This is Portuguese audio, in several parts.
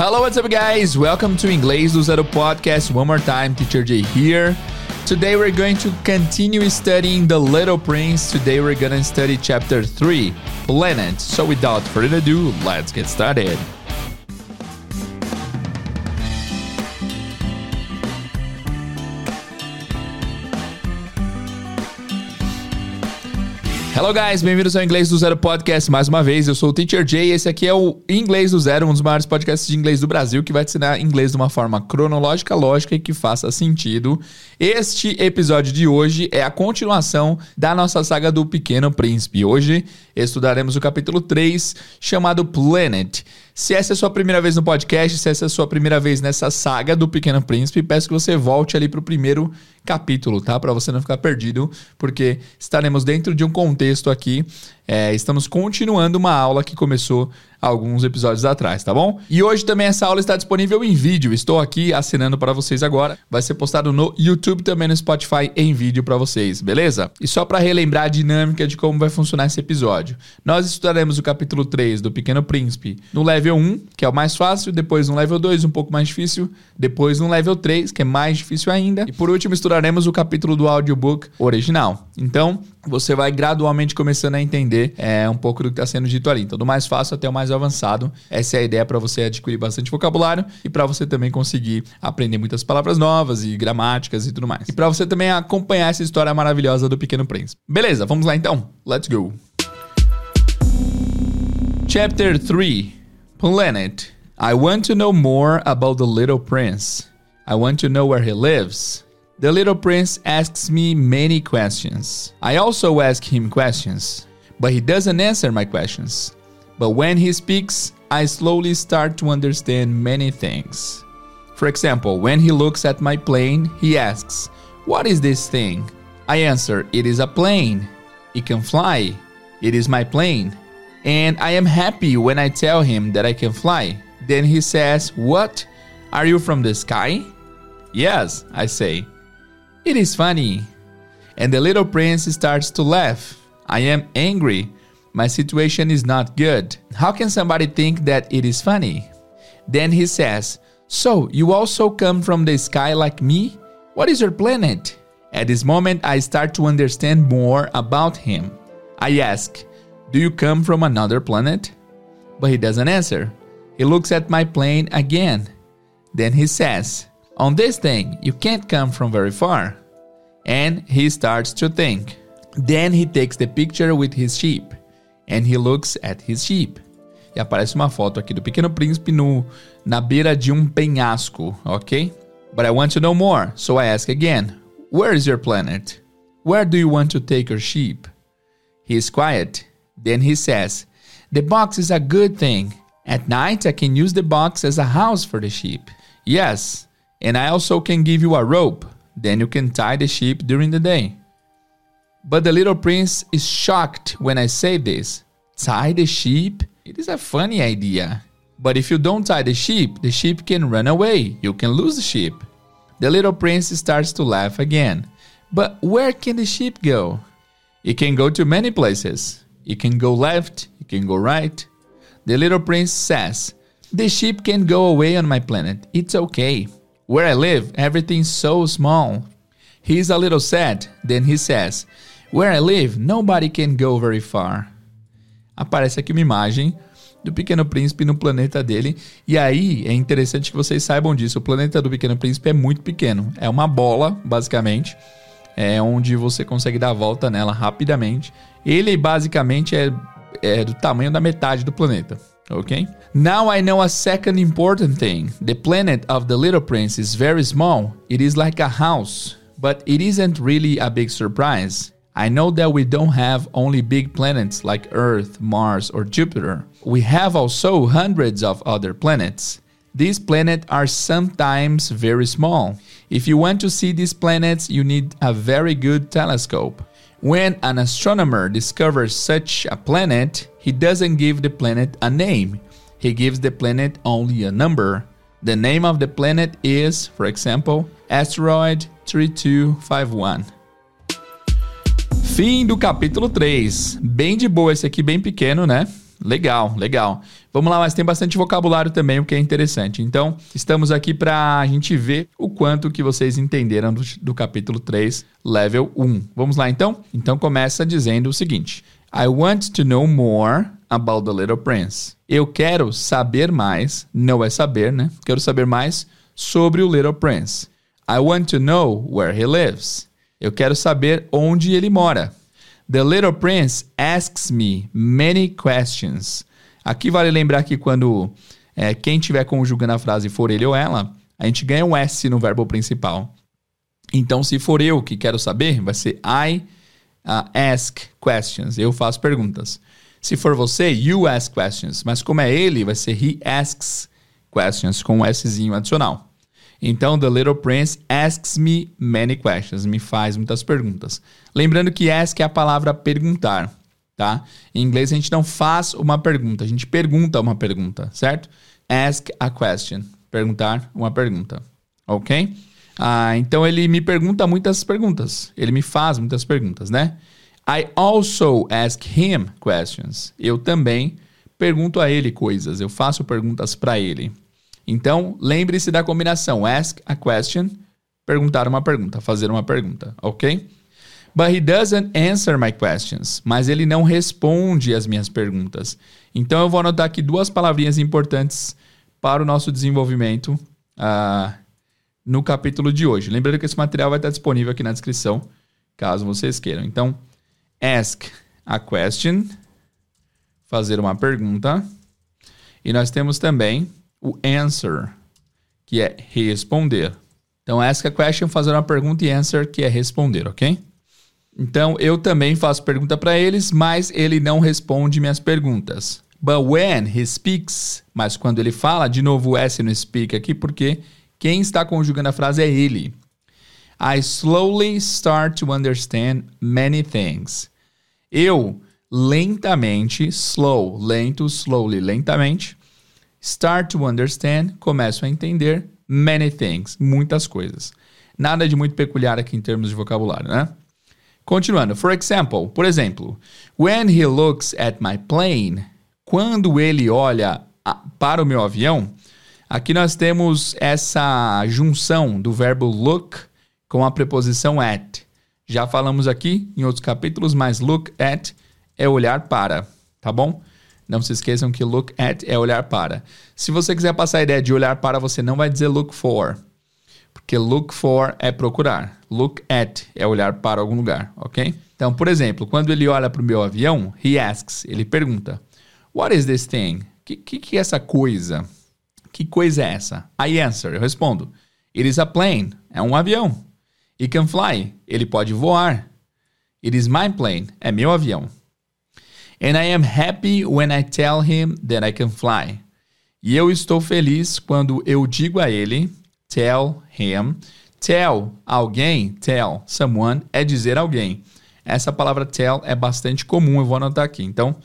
Hello, what's up, guys? Welcome to Inglês do Zero podcast. One more time, Teacher Jay here. Today we're going to continue studying The Little Prince. Today we're gonna study chapter 3, Planet. So without further ado, let's get started. Hello guys, bem-vindos ao Inglês do Zero Podcast mais uma vez. Eu sou o Teacher Jay e esse aqui é o Inglês do Zero, um dos maiores podcasts de inglês do Brasil que vai te ensinar inglês de uma forma cronológica, lógica e que faça sentido. Este episódio de hoje é a continuação da nossa saga do Pequeno Príncipe. Hoje estudaremos o capítulo 3, chamado Planet. Se essa é a sua primeira vez no podcast, se essa é a sua primeira vez nessa saga do Pequeno Príncipe, peço que você volte ali para o primeiro capítulo, tá? Para você não ficar perdido, porque estaremos dentro de um contexto aqui. É, estamos continuando uma aula que começou alguns episódios atrás, tá bom? E hoje também essa aula está disponível em vídeo. Estou aqui assinando para vocês agora. Vai ser postado no YouTube também no Spotify em vídeo para vocês, beleza? E só para relembrar a dinâmica de como vai funcionar esse episódio. Nós estudaremos o capítulo 3 do Pequeno Príncipe no level 1, que é o mais fácil, depois no level 2, um pouco mais difícil, depois no level 3, que é mais difícil ainda, e por último estudaremos o capítulo do audiobook original. Então, você vai gradualmente começando a entender é, um pouco do que está sendo dito ali. Então, do mais fácil até o mais avançado. Essa é a ideia para você adquirir bastante vocabulário e para você também conseguir aprender muitas palavras novas e gramáticas e tudo mais. E para você também acompanhar essa história maravilhosa do Pequeno Príncipe. Beleza, vamos lá então. Let's go. Chapter 3 Planet. I want to know more about the little prince. I want to know where he lives. The little prince asks me many questions. I also ask him questions, but he doesn't answer my questions. But when he speaks, I slowly start to understand many things. For example, when he looks at my plane, he asks, What is this thing? I answer, It is a plane. It can fly. It is my plane. And I am happy when I tell him that I can fly. Then he says, What? Are you from the sky? Yes, I say. It is funny. And the little prince starts to laugh. I am angry. My situation is not good. How can somebody think that it is funny? Then he says, So, you also come from the sky like me? What is your planet? At this moment, I start to understand more about him. I ask, Do you come from another planet? But he doesn't answer. He looks at my plane again. Then he says, On this thing, you can't come from very far. And he starts to think. Then he takes the picture with his sheep. And he looks at his sheep. E aparece uma foto aqui do Pequeno Príncipe no, na beira de um penhasco, ok? But I want to know more, so I ask again Where is your planet? Where do you want to take your sheep? He is quiet. Then he says, The box is a good thing. At night, I can use the box as a house for the sheep. Yes, and I also can give you a rope. Then you can tie the sheep during the day. But the little prince is shocked when I say this. Tie the sheep? It is a funny idea. But if you don't tie the sheep, the sheep can run away. You can lose the sheep. The little prince starts to laugh again. But where can the sheep go? It can go to many places. It can go left, it can go right. The little prince says, The sheep can go away on my planet. It's okay. Where I live, everything's so small. He's a little sad. Then he says, Where I live, nobody can go very far. Aparece aqui uma imagem do Pequeno Príncipe no planeta dele. E aí é interessante que vocês saibam disso. O planeta do Pequeno Príncipe é muito pequeno. É uma bola, basicamente. É onde você consegue dar a volta nela rapidamente. Ele basicamente é, é do tamanho da metade do planeta. Ok? Now I know a second important thing. The planet of the little prince is very small. It is like a house. But it isn't really a big surprise. I know that we don't have only big planets like Earth, Mars, or Jupiter. We have also hundreds of other planets. These planets are sometimes very small. If you want to see these planets, you need a very good telescope. When an astronomer discovers such a planet, he doesn't give the planet a name. He gives the planet only a number. The name of the planet is, for example, asteroid 3251. Fim do capítulo 3. Bem de boa esse aqui, bem pequeno, né? Legal, legal. Vamos lá, mas tem bastante vocabulário também, o que é interessante. Então, estamos aqui para a gente ver o quanto que vocês entenderam do, do capítulo 3, level 1. Vamos lá então? Então começa dizendo o seguinte: I want to know more about the Little Prince. Eu quero saber mais, não é saber, né? Quero saber mais sobre o Little Prince. I want to know where he lives. Eu quero saber onde ele mora. The Little Prince asks me many questions. Aqui vale lembrar que quando é, quem estiver conjugando a frase for ele ou ela, a gente ganha um S no verbo principal. Então, se for eu que quero saber, vai ser I uh, ask questions. Eu faço perguntas. Se for você, you ask questions. Mas como é ele, vai ser he asks questions com um Szinho adicional. Então, The Little Prince asks me many questions. Me faz muitas perguntas. Lembrando que ask é a palavra perguntar, tá? Em inglês a gente não faz uma pergunta, a gente pergunta uma pergunta, certo? Ask a question. Perguntar uma pergunta. Ok? Ah, então ele me pergunta muitas perguntas. Ele me faz muitas perguntas, né? I also ask him questions. Eu também pergunto a ele coisas. Eu faço perguntas para ele. Então, lembre-se da combinação ask a question, perguntar uma pergunta, fazer uma pergunta, ok? But he doesn't answer my questions. Mas ele não responde as minhas perguntas. Então, eu vou anotar aqui duas palavrinhas importantes para o nosso desenvolvimento uh, no capítulo de hoje. Lembrando que esse material vai estar disponível aqui na descrição, caso vocês queiram. Então, ask a question, fazer uma pergunta. E nós temos também o answer, que é responder. Então, ask a question, fazer uma pergunta e answer, que é responder, ok? Então, eu também faço pergunta para eles, mas ele não responde minhas perguntas. But when he speaks, mas quando ele fala, de novo o S no speak aqui, porque quem está conjugando a frase é ele. I slowly start to understand many things. Eu lentamente, slow, lento, slowly, lentamente, Start to understand, começo a entender many things, muitas coisas. Nada de muito peculiar aqui em termos de vocabulário, né? Continuando, for example, por exemplo, when he looks at my plane, quando ele olha para o meu avião, aqui nós temos essa junção do verbo look com a preposição at. Já falamos aqui em outros capítulos, mas look at é olhar para, tá bom? Não se esqueçam que look at é olhar para. Se você quiser passar a ideia de olhar para, você não vai dizer look for. Porque look for é procurar. Look at é olhar para algum lugar, ok? Então, por exemplo, quando ele olha para o meu avião, he asks, ele pergunta: What is this thing? Que, que, que é essa coisa? Que coisa é essa? I answer, eu respondo: It is a plane, é um avião. He can fly, ele pode voar. It is my plane, é meu avião. And I am happy when I tell him that I can fly. E eu estou feliz quando eu digo a ele, tell him, tell alguém, tell someone é dizer alguém. Essa palavra tell é bastante comum, eu vou anotar aqui. Então,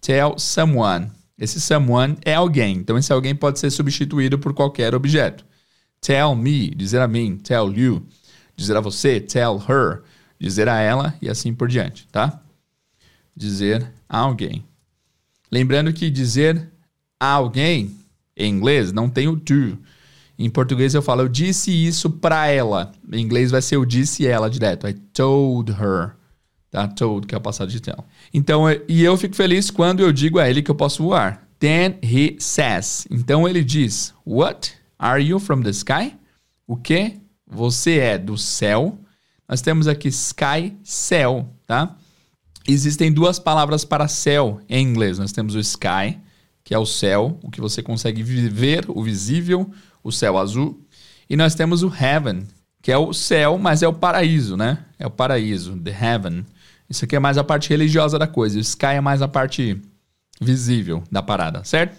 tell someone. Esse someone é alguém. Então, esse alguém pode ser substituído por qualquer objeto. Tell me, dizer a mim. Tell you, dizer a você. Tell her, dizer a ela e assim por diante, tá? Dizer a alguém. Lembrando que dizer a alguém em inglês não tem o to. Em português eu falo eu disse isso para ela. Em inglês vai ser eu disse ela direto. I told her. Tá? Told, que é o passado de tell. Então, e eu fico feliz quando eu digo a ele que eu posso voar. Then he says. Então ele diz: What? Are you from the sky? O que? Você é do céu? Nós temos aqui sky, céu, tá? Existem duas palavras para céu em inglês. Nós temos o sky, que é o céu, o que você consegue ver, o visível, o céu azul. E nós temos o heaven, que é o céu, mas é o paraíso, né? É o paraíso, the heaven. Isso aqui é mais a parte religiosa da coisa. O sky é mais a parte visível da parada, certo?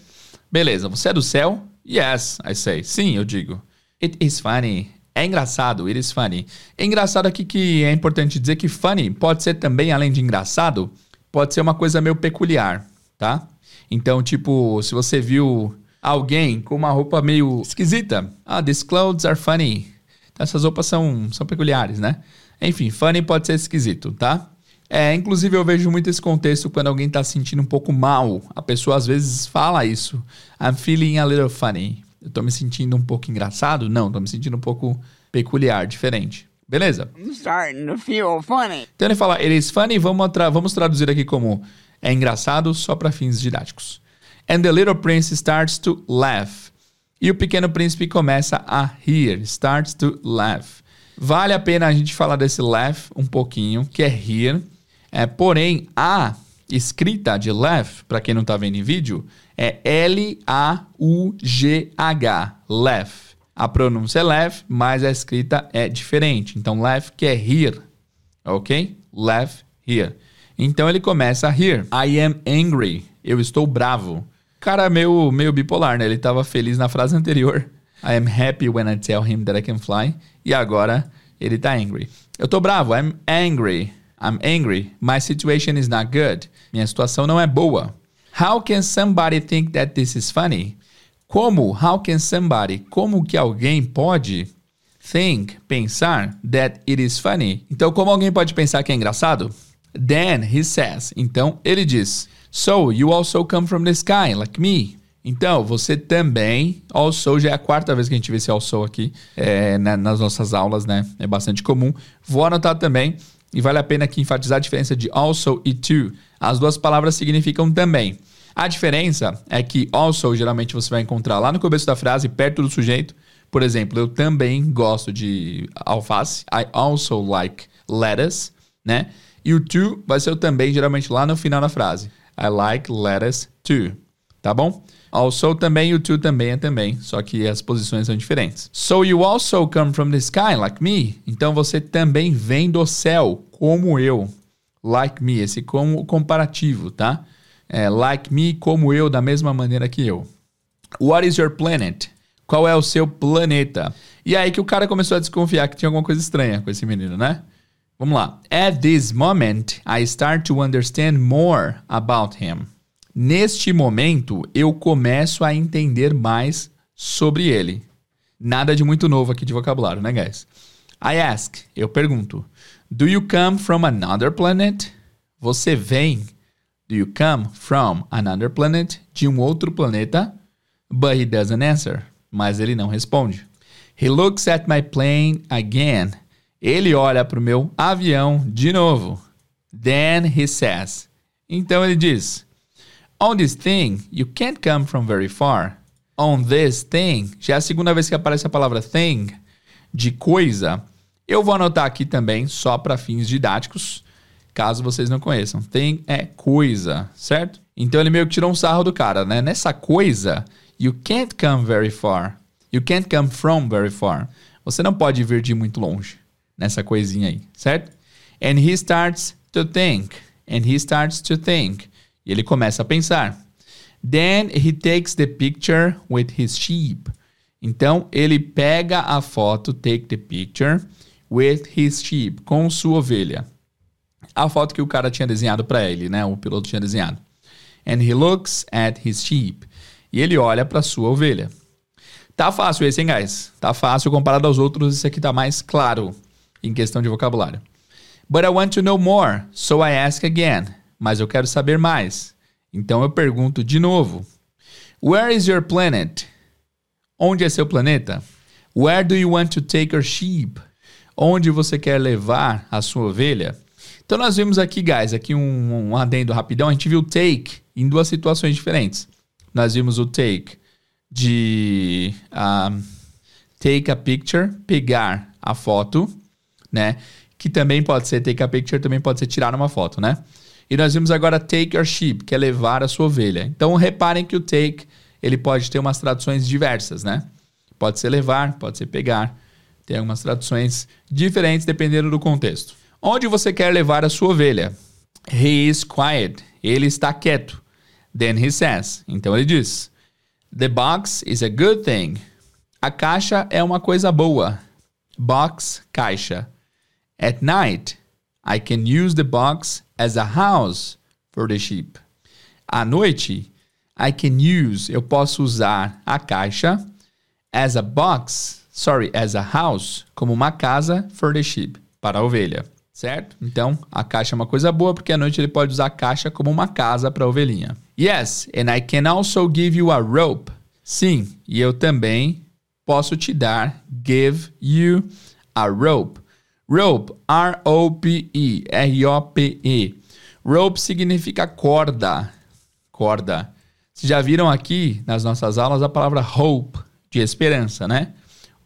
Beleza, você é do céu? Yes, I say. Sim, eu digo. It is funny. É engraçado, it is funny. É engraçado aqui que é importante dizer que funny pode ser também, além de engraçado, pode ser uma coisa meio peculiar, tá? Então, tipo, se você viu alguém com uma roupa meio esquisita, ah, these clothes are funny. Então, essas roupas são, são peculiares, né? Enfim, funny pode ser esquisito, tá? É, inclusive eu vejo muito esse contexto quando alguém tá se sentindo um pouco mal. A pessoa às vezes fala isso. I'm feeling a little funny. Eu tô me sentindo um pouco engraçado? Não, tô me sentindo um pouco peculiar, diferente. Beleza? I'm starting to feel funny. Então ele fala, it is funny, vamos, tra vamos traduzir aqui como é engraçado só para fins didáticos. And the little prince starts to laugh. E o pequeno príncipe começa a rir, starts to laugh. Vale a pena a gente falar desse laugh um pouquinho, que é rir. É, porém, a escrita de laugh, para quem não está vendo em vídeo, é L-A-U-G-H, laugh. A pronúncia é laugh, mas a escrita é diferente. Então, laugh que é rir, ok? Laugh, here. Então ele começa a rir. I am angry. Eu estou bravo. Cara meio, meio bipolar, né? Ele estava feliz na frase anterior. I am happy when I tell him that I can fly. E agora ele tá angry. Eu tô bravo. I'm angry. I'm angry. My situation is not good. Minha situação não é boa. How can somebody think that this is funny? Como? How can somebody? Como que alguém pode think, pensar that it is funny? Então, como alguém pode pensar que é engraçado? Then he says. Então ele diz: So you also come from the sky, like me. Então, você também, also, já é a quarta vez que a gente vê esse also aqui é, né, nas nossas aulas, né? É bastante comum. Vou anotar também, e vale a pena aqui enfatizar a diferença de also e to. As duas palavras significam também. A diferença é que also, geralmente, você vai encontrar lá no começo da frase, perto do sujeito. Por exemplo, eu também gosto de alface. I also like lettuce, né? E o to vai ser o também, geralmente lá no final da frase. I like lettuce too. Tá bom? Also também, o to também é também, só que as posições são diferentes. So you also come from the sky like me? Então você também vem do céu, como eu. Like me, esse como comparativo, tá? É, like me, como eu, da mesma maneira que eu. What is your planet? Qual é o seu planeta? E aí que o cara começou a desconfiar que tinha alguma coisa estranha com esse menino, né? Vamos lá. At this moment, I start to understand more about him. Neste momento, eu começo a entender mais sobre ele. Nada de muito novo aqui de vocabulário, né, guys? I ask, eu pergunto. Do you come from another planet? Você vem? Do you come from another planet? De um outro planeta? But he doesn't answer. Mas ele não responde. He looks at my plane again ele olha para o meu avião de novo. Then he says. Então ele diz: On this thing, you can't come from very far. On this thing, já é a segunda vez que aparece a palavra thing, de coisa. Eu vou anotar aqui também, só para fins didáticos, caso vocês não conheçam. Thing é coisa, certo? Então ele meio que tirou um sarro do cara, né? Nessa coisa, you can't come very far. You can't come from very far. Você não pode vir de muito longe nessa coisinha aí, certo? And he starts to think. And he starts to think. E ele começa a pensar. Then he takes the picture with his sheep. Então ele pega a foto, take the picture with his sheep, com sua ovelha. A foto que o cara tinha desenhado para ele, né? O piloto tinha desenhado. And he looks at his sheep. E ele olha para sua ovelha. Tá fácil esse, hein, guys? Tá fácil comparado aos outros, esse aqui tá mais claro em questão de vocabulário. But I want to know more, so I ask again. Mas eu quero saber mais. Então eu pergunto de novo. Where is your planet? Onde é seu planeta? Where do you want to take your sheep? Onde você quer levar a sua ovelha? Então nós vimos aqui, guys, aqui um, um adendo rapidão. A gente viu take em duas situações diferentes. Nós vimos o take de um, take a picture, pegar a foto né? Que também pode ser take a picture, também pode ser tirar uma foto, né? E nós vimos agora take your sheep, que é levar a sua ovelha. Então reparem que o take ele pode ter umas traduções diversas, né? Pode ser levar, pode ser pegar. Tem algumas traduções diferentes dependendo do contexto. Onde você quer levar a sua ovelha? He is quiet. Ele está quieto. Then he says. Então ele diz: The box is a good thing. A caixa é uma coisa boa. Box, caixa. At night, I can use the box as a house for the sheep. À noite, I can use, eu posso usar a caixa as a box, sorry, as a house, como uma casa for the sheep, para a ovelha. certo? Então, a caixa é uma coisa boa porque à noite ele pode usar a caixa como uma casa para a ovelhinha. Yes, and I can also give you a rope. Sim, e eu também posso te dar give you a rope. Rope, R-O-P-E, R-O-P-E. Rope significa corda. Corda. Vocês já viram aqui nas nossas aulas a palavra hope, de esperança, né?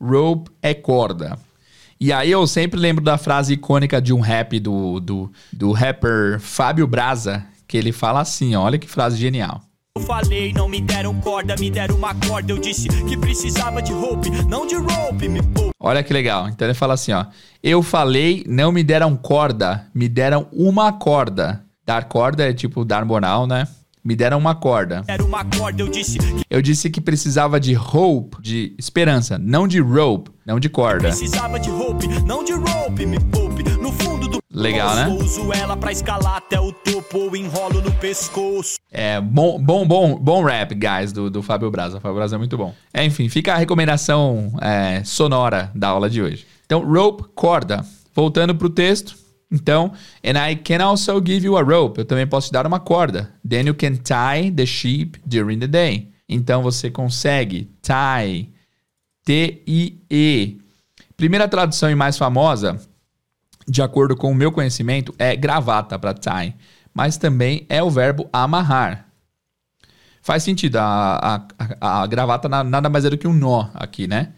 Rope é corda. E aí eu sempre lembro da frase icônica de um rap do, do, do rapper Fábio Braza, que ele fala assim, olha que frase genial. Eu falei, não me deram corda, me deram uma corda. Eu disse que precisava de rope, não de rope, me Olha que legal. Então ele fala assim, ó. Eu falei, não me deram corda, me deram uma corda. Dar corda é tipo dar moral, né? Me deram uma corda. Era uma corda, eu disse. Que Eu disse que precisava de hope, de esperança, não de rope, não de corda. precisava de rope, não de rope, me poupe. No fundo do Legal, né? uso ela pra escalar até o topo enrolo no pescoço. É, bom, bom, bom, bom rap, guys, do, do Fábio Braza. O Fábio Braza é muito bom. É, enfim, fica a recomendação é, sonora da aula de hoje. Então, rope, corda. Voltando pro texto. Então, and I can also give you a rope. Eu também posso te dar uma corda. Then you can tie the sheep during the day. Então, você consegue tie, T-I-E. Primeira tradução e mais famosa, de acordo com o meu conhecimento, é gravata para tie. Mas também é o verbo amarrar. Faz sentido. A, a, a, a gravata na- nada mais é do que um nó aqui, né?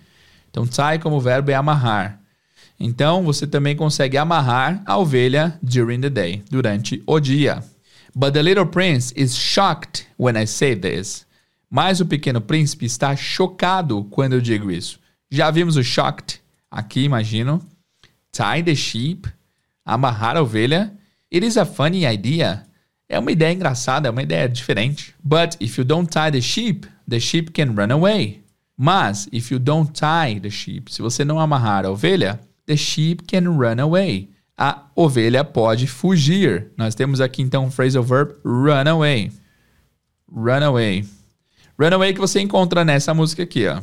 Então, tie como verbo é amarrar. Então, você também consegue amarrar a ovelha during the day, durante o dia. But the little prince is shocked when I say this. Mas o pequeno príncipe está chocado quando eu digo isso. Já vimos o shocked aqui, imagino. Tie the sheep, amarrar a ovelha. It is a funny idea. É uma ideia engraçada, é uma ideia diferente. But if you don't tie the sheep, the sheep can run away. Mas if you don't tie the sheep, se você não amarrar a ovelha, the sheep can run away. A ovelha pode fugir. Nós temos aqui então o phrasal verb run away. Run away. Run away que você encontra nessa música aqui, ó.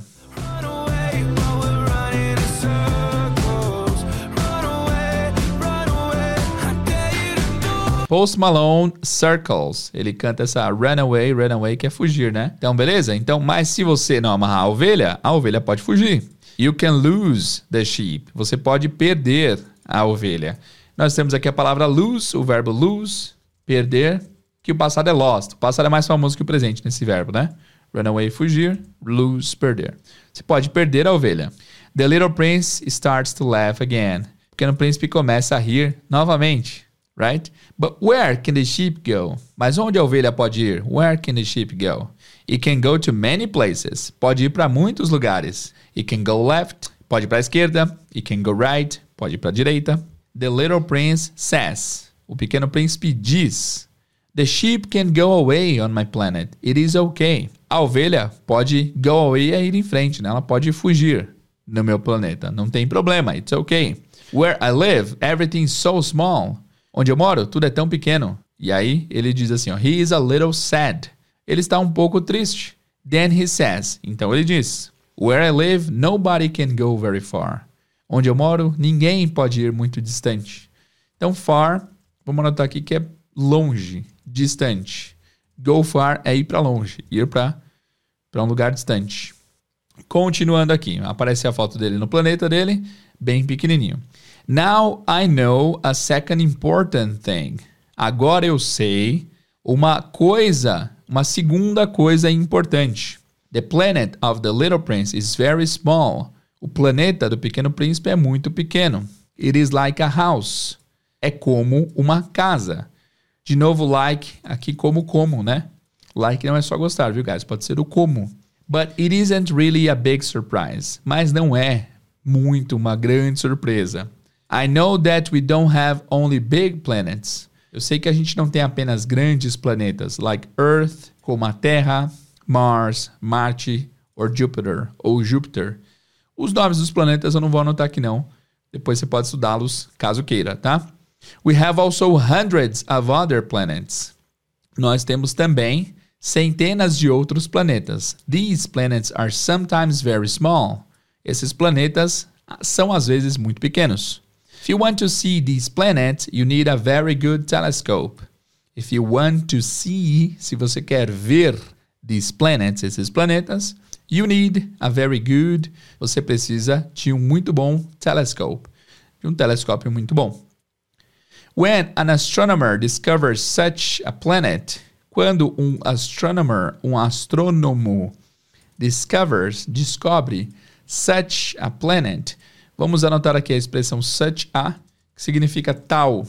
Post Malone Circles. Ele canta essa runaway, runaway, que é fugir, né? Então, beleza? Então, mas se você não amarrar a ovelha, a ovelha pode fugir. You can lose the sheep. Você pode perder a ovelha. Nós temos aqui a palavra lose, o verbo lose, perder, que o passado é lost. O passado é mais famoso que o presente nesse verbo, né? Runaway, fugir, lose, perder. Você pode perder a ovelha. The little prince starts to laugh again. O pequeno príncipe começa a rir novamente right? But where can the sheep go? Mas onde a ovelha pode ir? Where can the sheep go? It can go to many places. Pode ir para muitos lugares. It can go left. Pode ir para a esquerda. It can go right. Pode ir para a direita. The little prince says. O pequeno príncipe diz. The sheep can go away on my planet. It is okay. A ovelha pode go away é ir em frente, né? Ela pode fugir no meu planeta. Não tem problema. It's okay. Where I live, everything's so small. Onde eu moro, tudo é tão pequeno. E aí ele diz assim, ó, he is a little sad. Ele está um pouco triste. Then he says, então ele diz, where I live, nobody can go very far. Onde eu moro, ninguém pode ir muito distante. Então far, vamos anotar aqui que é longe, distante. Go far é ir para longe, ir para um lugar distante. Continuando aqui, aparece a foto dele no planeta dele, bem pequenininho. Now I know a second important thing. Agora eu sei uma coisa, uma segunda coisa importante. The planet of the little prince is very small. O planeta do pequeno príncipe é muito pequeno. It is like a house. É como uma casa. De novo, like, aqui como como, né? Like não é só gostar, viu, guys? Pode ser o como. But it isn't really a big surprise. Mas não é muito uma grande surpresa. I know that we don't have only big planets. Eu sei que a gente não tem apenas grandes planetas, like Earth, como a Terra, Mars, Marte, or Jupiter, ou Júpiter. Os nomes dos planetas eu não vou anotar aqui não. Depois você pode estudá-los caso queira, tá? We have also hundreds of other planets. Nós temos também centenas de outros planetas. These planets are sometimes very small. Esses planetas são às vezes muito pequenos. If you want to see these planets, you need a very good telescope. If you want to see, se você quer ver these planets, esses planetas, you need a very good, você precisa de um muito bom telescope, de um telescópio muito bom. When an astronomer discovers such a planet, quando um astronomer, um astrônomo, discovers, descobre such a planet, vamos anotar aqui a expressão such a, que significa tal.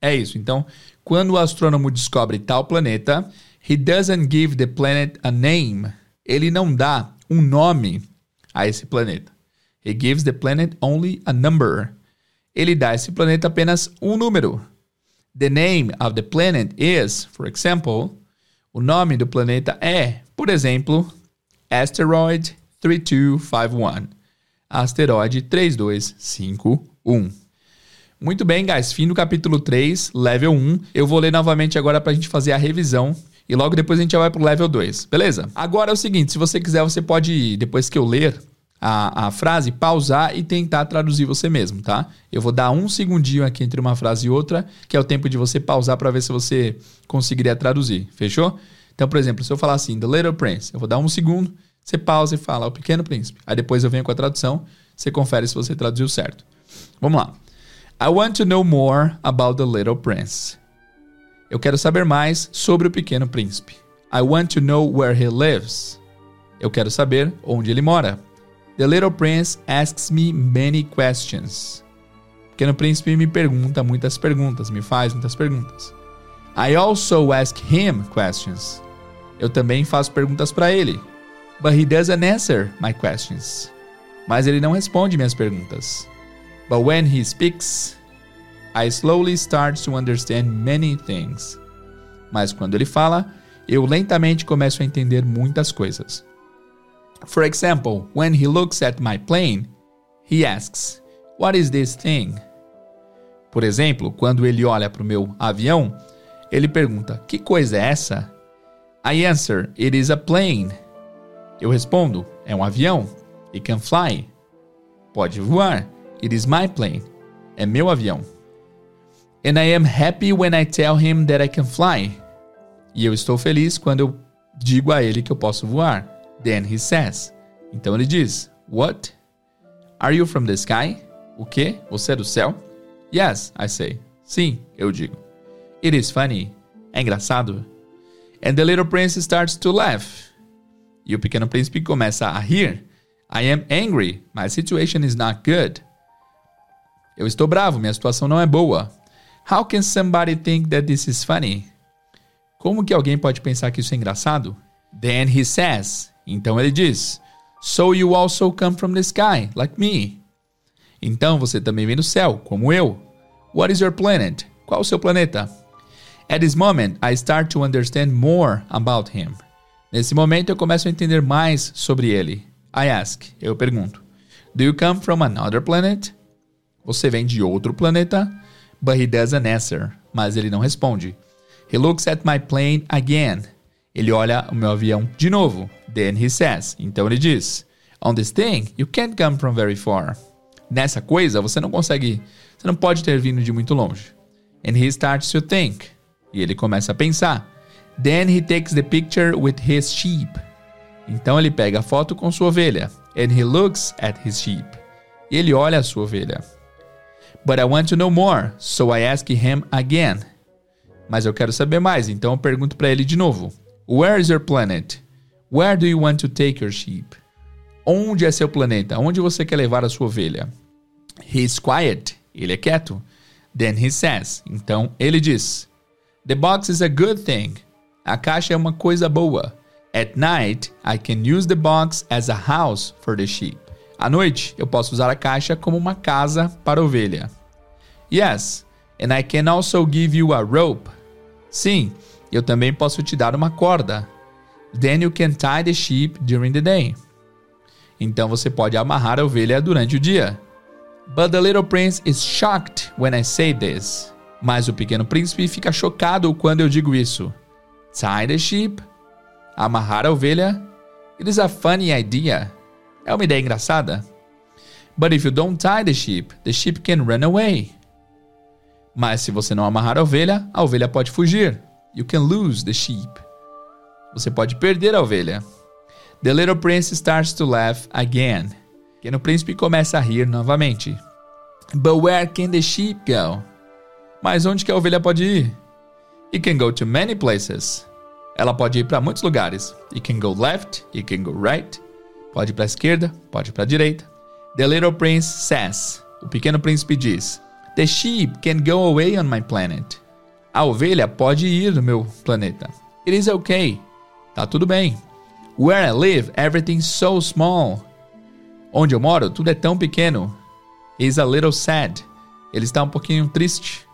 É isso. Então, quando o astrônomo descobre tal planeta, he doesn't give the planet a name. Ele não dá um nome a esse planeta. He gives the planet only a number. Ele dá a esse planeta apenas um número. The name of the planet is, for example, o nome do planeta é, por exemplo, Asteroid 3251. Asteroide 3251. Muito bem, guys. Fim do capítulo 3, level 1. Eu vou ler novamente agora para a gente fazer a revisão. E logo depois a gente já vai pro level 2, beleza? Agora é o seguinte, se você quiser, você pode, depois que eu ler a, a frase, pausar e tentar traduzir você mesmo, tá? Eu vou dar um segundinho aqui entre uma frase e outra, que é o tempo de você pausar para ver se você conseguiria traduzir, fechou? Então, por exemplo, se eu falar assim, The Little Prince, eu vou dar um segundo, você pausa e fala, O Pequeno Príncipe. Aí depois eu venho com a tradução, você confere se você traduziu certo. Vamos lá. I want to know more about the Little Prince. Eu quero saber mais sobre o Pequeno Príncipe. I want to know where he lives. Eu quero saber onde ele mora. The Little Prince asks me many questions. O Pequeno Príncipe me pergunta muitas perguntas, me faz muitas perguntas. I also ask him questions. Eu também faço perguntas para ele. But he doesn't answer my questions. Mas ele não responde minhas perguntas. But when he speaks, I slowly start to understand many things. Mas quando ele fala, eu lentamente começo a entender muitas coisas. For example, when he looks at my plane, he asks, What is this thing? Por exemplo, quando ele olha para o meu avião, ele pergunta: Que coisa é essa? I answer, It is a plane. Eu respondo: é um avião. It can fly. Pode voar. It is my plane. É meu avião. And I am happy when I tell him that I can fly. E eu estou feliz quando eu digo a ele que eu posso voar. Then he says. Então ele diz: What? Are you from the sky? O quê? Você é do céu? Yes, I say. Sim, eu digo. It is funny. É engraçado. And the little prince starts to laugh. E o pequeno príncipe começa a rir. I am angry. My situation is not good. Eu estou bravo, minha situação não é boa. How can somebody think that this is funny? Como que alguém pode pensar que isso é engraçado? Then he says. Então ele diz: So you also come from the sky, like me. Então você também vem do céu, como eu. What is your planet? Qual o seu planeta? At this moment, I start to understand more about him. Nesse momento eu começo a entender mais sobre ele. I ask, eu pergunto. Do you come from another planet? Você vem de outro planeta? But he doesn't answer. Mas ele não responde. He looks at my plane again. Ele olha o meu avião de novo. Then he says. Então ele diz: On this thing, you can't come from very far. Nessa coisa, você não consegue, você não pode ter vindo de muito longe. And he starts to think. E ele começa a pensar. Then he takes the picture with his sheep. Então ele pega a foto com sua ovelha. And he looks at his sheep. Ele olha a sua ovelha. But I want to know more, so I ask him again. Mas eu quero saber mais, então eu pergunto para ele de novo. Where is your planet? Where do you want to take your sheep? Onde é seu planeta? Onde você quer levar a sua ovelha? He's quiet. Ele é quieto. Then he says. Então ele diz: The box is a good thing. A caixa é uma coisa boa. At night, I can use the box as a house for the sheep. À noite, eu posso usar a caixa como uma casa para a ovelha. Yes, and I can also give you a rope. Sim, eu também posso te dar uma corda. Then you can tie the sheep during the day. Então você pode amarrar a ovelha durante o dia. But the little prince is shocked when I say this. Mas o pequeno príncipe fica chocado quando eu digo isso. Tie the sheep. Amarrar a ovelha. It is a funny idea. É uma ideia engraçada. But if you don't tie the sheep, the sheep can run away. Mas se você não amarrar a ovelha, a ovelha pode fugir. You can lose the sheep. Você pode perder a ovelha. The little prince starts to laugh again. Pequeno príncipe começa a rir novamente. But where can the sheep go? Mas onde que a ovelha pode ir? It can go to many places. Ela pode ir para muitos lugares. It can go left, it can go right. Pode ir para a esquerda, pode ir para a direita. The little prince says. O pequeno príncipe diz: The sheep can go away on my planet. A ovelha pode ir no meu planeta. It is okay. Tá tudo bem. Where I live, everything's so small. Onde eu moro, tudo é tão pequeno. He's a little sad. Ele está um pouquinho triste.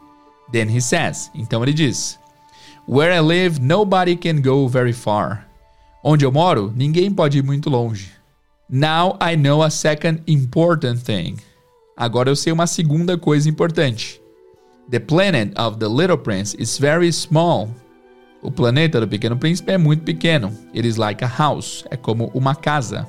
Then he says. Então ele diz: Where I live, nobody can go very far. Onde eu moro, ninguém pode ir muito longe. Now I know a second important thing. Agora eu sei uma segunda coisa importante. The planet of the Little Prince is very small. O planeta do Pequeno Príncipe é muito pequeno. It is like a house. É como uma casa.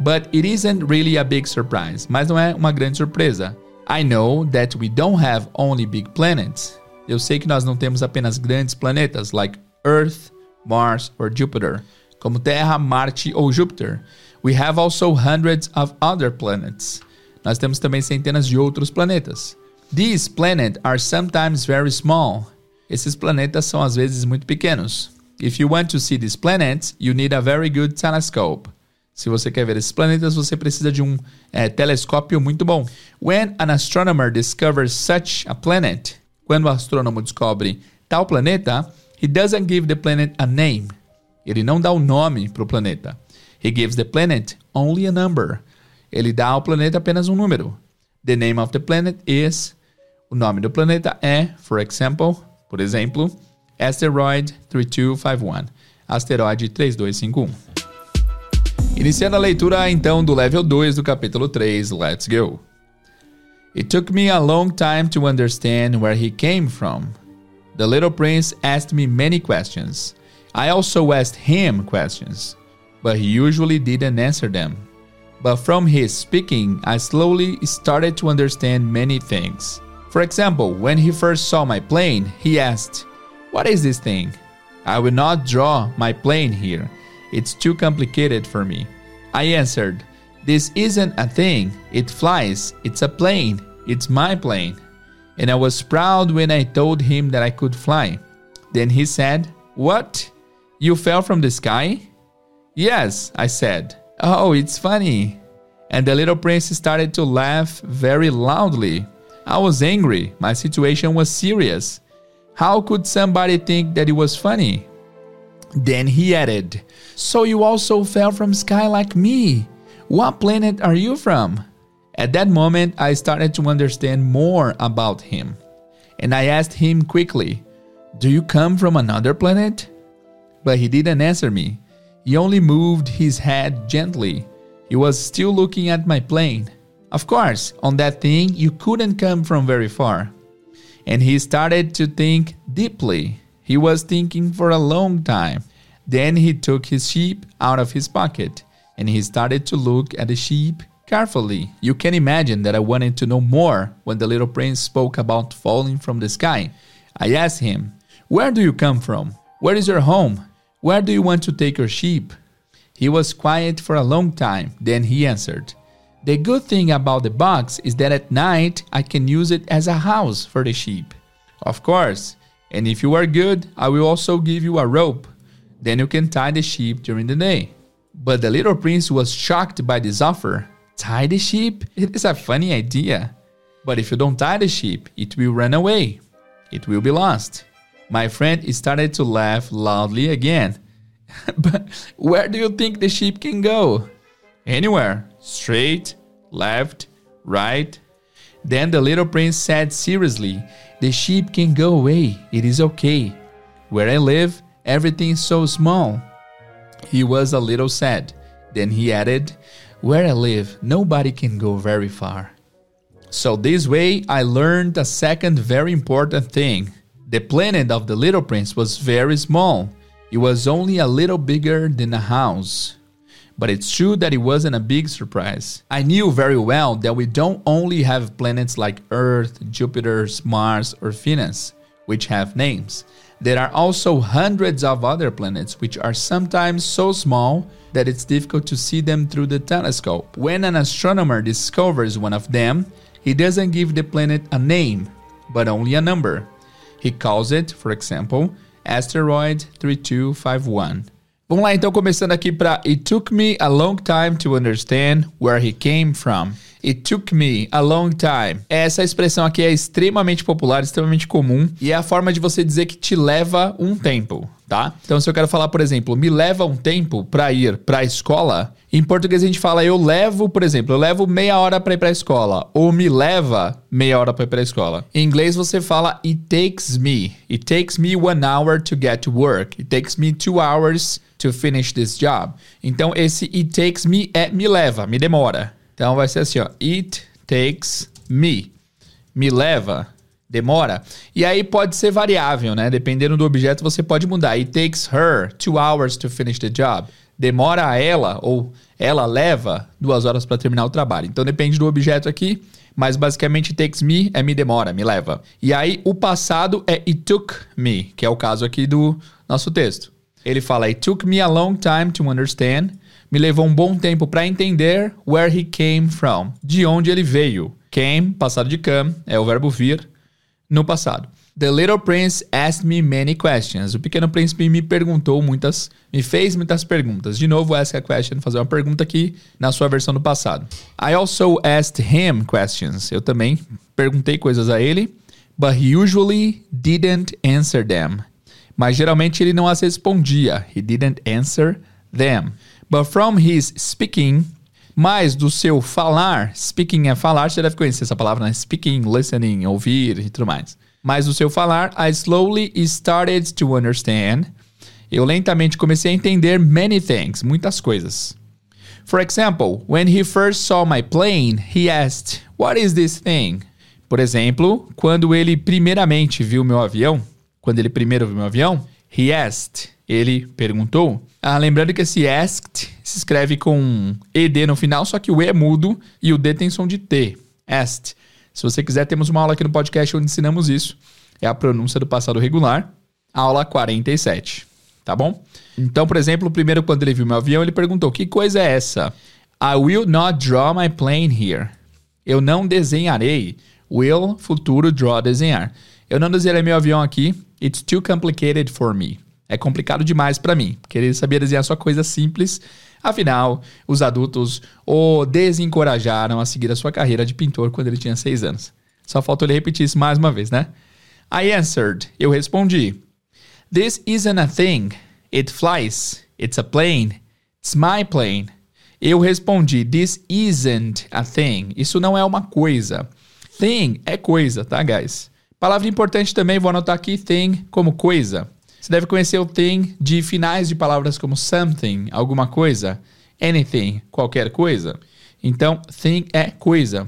But it isn't really a big surprise. Mas não é uma grande surpresa. I know that we don't have only big planets. Eu sei que nós não temos apenas grandes planetas, like Earth, Mars or Jupiter, como Terra, Marte ou Júpiter. We have also hundreds of other planets. Nós temos também centenas de outros planetas. These planets are sometimes very small. Esses planetas são às vezes muito pequenos. If you want to see these planets, you need a very good telescope. Se você quer ver esses planetas, você precisa de um é, telescópio muito bom. When an astronomer discovers such a planet, quando o astrônomo descobre tal planeta, he doesn't give the planet a name. Ele não dá o um nome para o planeta. He gives the planet only a number. Ele dá ao planeta apenas um número. The name of the planet is. O nome do planeta é, for example, por exemplo, Asteroid 3251. Asteroide 3251. Iniciando a leitura então do level 2 do capítulo 3, let's go. It took me a long time to understand where he came from. The little prince asked me many questions. I also asked him questions, but he usually didn't answer them but from his speaking, I slowly started to understand many things. For example, when he first saw my plane, he asked, What is this thing? I will not draw my plane here. It's too complicated for me. I answered, This isn't a thing. It flies. It's a plane. It's my plane. And I was proud when I told him that I could fly. Then he said, What? You fell from the sky? Yes, I said. Oh, it's funny. And the little prince started to laugh very loudly. I was angry. My situation was serious. How could somebody think that it was funny? Then he added, So you also fell from sky like me. What planet are you from? At that moment, I started to understand more about him. And I asked him quickly, Do you come from another planet? But he didn't answer me. He only moved his head gently. He was still looking at my plane. Of course, on that thing, you couldn't come from very far. And he started to think deeply. He was thinking for a long time. Then he took his sheep out of his pocket and he started to look at the sheep carefully. You can imagine that I wanted to know more when the little prince spoke about falling from the sky. I asked him, Where do you come from? Where is your home? Where do you want to take your sheep? He was quiet for a long time, then he answered, The good thing about the box is that at night I can use it as a house for the sheep. Of course, and if you are good, I will also give you a rope. Then you can tie the sheep during the day. But the little prince was shocked by this offer. Tie the sheep? It is a funny idea. But if you don't tie the sheep, it will run away. It will be lost. My friend started to laugh loudly again. but where do you think the sheep can go? Anywhere. Straight, left, right. Then the little prince said seriously, The sheep can go away. It is okay. Where I live, everything is so small. He was a little sad. Then he added, Where I live, nobody can go very far. So, this way, I learned a second very important thing. The planet of the little prince was very small. It was only a little bigger than a house. but it's true that it wasn't a big surprise. I knew very well that we don't only have planets like Earth, Jupiter, Mars, or Venus, which have names. There are also hundreds of other planets which are sometimes so small that it's difficult to see them through the telescope. When an astronomer discovers one of them, he doesn't give the planet a name, but only a number. He calls it, for example, asteroid 3251. Vamos lá então, começando aqui para It took me a long time to understand where he came from. It took me a long time. Essa expressão aqui é extremamente popular, extremamente comum e é a forma de você dizer que te leva um tempo, tá? Então, se eu quero falar, por exemplo, me leva um tempo para ir para a escola, em português a gente fala eu levo, por exemplo, eu levo meia hora para ir para a escola ou me leva meia hora para ir para a escola. Em inglês você fala it takes me. It takes me one hour to get to work. It takes me two hours to finish this job. Então esse it takes me é me leva, me demora. Então vai ser assim, ó. It takes me. Me leva, demora. E aí pode ser variável, né? Dependendo do objeto, você pode mudar. It takes her two hours to finish the job. Demora a ela, ou ela leva duas horas para terminar o trabalho. Então depende do objeto aqui, mas basicamente takes me é me demora, me leva. E aí o passado é it took me, que é o caso aqui do nosso texto. Ele fala: It took me a long time to understand me levou um bom tempo para entender where he came from, de onde ele veio. Came, passado de come, é o verbo vir, no passado. The Little Prince asked me many questions. O Pequeno Príncipe me perguntou muitas, me fez muitas perguntas. De novo, ask a question, fazer uma pergunta aqui na sua versão do passado. I also asked him questions. Eu também perguntei coisas a ele, but he usually didn't answer them. Mas geralmente ele não as respondia. He didn't answer them. But from his speaking, mais do seu falar, speaking é falar, você deve conhecer essa palavra, né? Speaking, listening, ouvir e tudo mais. Mais do seu falar, I slowly started to understand. Eu lentamente comecei a entender many things, muitas coisas. For example, when he first saw my plane, he asked, What is this thing? Por exemplo, quando ele primeiramente viu meu avião, quando ele primeiro viu meu avião, he asked, ele perguntou. Ah, lembrando que esse asked se escreve com ED no final, só que o E é mudo e o D tem som de T. Asked. Se você quiser, temos uma aula aqui no podcast onde ensinamos isso. É a pronúncia do passado regular. Aula 47. Tá bom? Então, por exemplo, primeiro quando ele viu meu avião, ele perguntou: Que coisa é essa? I will not draw my plane here. Eu não desenharei. Will, futuro, draw, desenhar. Eu não desenharei meu avião aqui. It's too complicated for me é complicado demais para mim, ele sabia desenhar só coisas simples. Afinal, os adultos o desencorajaram a seguir a sua carreira de pintor quando ele tinha seis anos. Só faltou ele repetir isso mais uma vez, né? I answered. Eu respondi. This isn't a thing. It flies. It's a plane. It's my plane. Eu respondi. This isn't a thing. Isso não é uma coisa. Thing é coisa, tá, guys? Palavra importante também, vou anotar aqui thing como coisa. Você deve conhecer o thing de finais de palavras como something, alguma coisa, anything, qualquer coisa. Então, thing é coisa.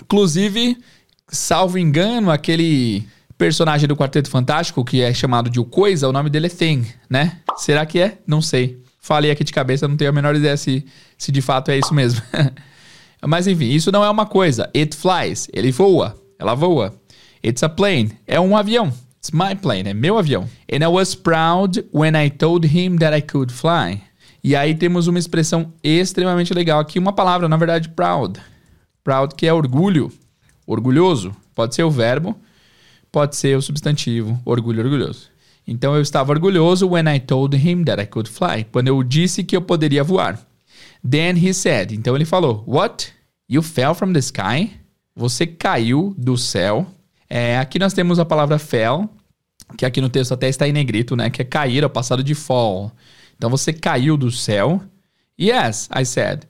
Inclusive, salvo engano, aquele personagem do Quarteto Fantástico que é chamado de o Coisa, o nome dele é Thing, né? Será que é? Não sei. Falei aqui de cabeça, não tenho a menor ideia se, se de fato é isso mesmo. Mas enfim, isso não é uma coisa. It flies. Ele voa. Ela voa. It's a plane. É um avião. It's my plane, é meu avião. And I was proud when I told him that I could fly. E aí temos uma expressão extremamente legal aqui, uma palavra, na verdade, proud. Proud que é orgulho, orgulhoso. Pode ser o verbo, pode ser o substantivo, orgulho, orgulhoso. Então eu estava orgulhoso when I told him that I could fly. Quando eu disse que eu poderia voar. Then he said, então ele falou, What? You fell from the sky? Você caiu do céu? É, aqui nós temos a palavra fell, que aqui no texto até está em negrito, né? Que é cair, é o passado de fall. Então você caiu do céu. Yes, I said.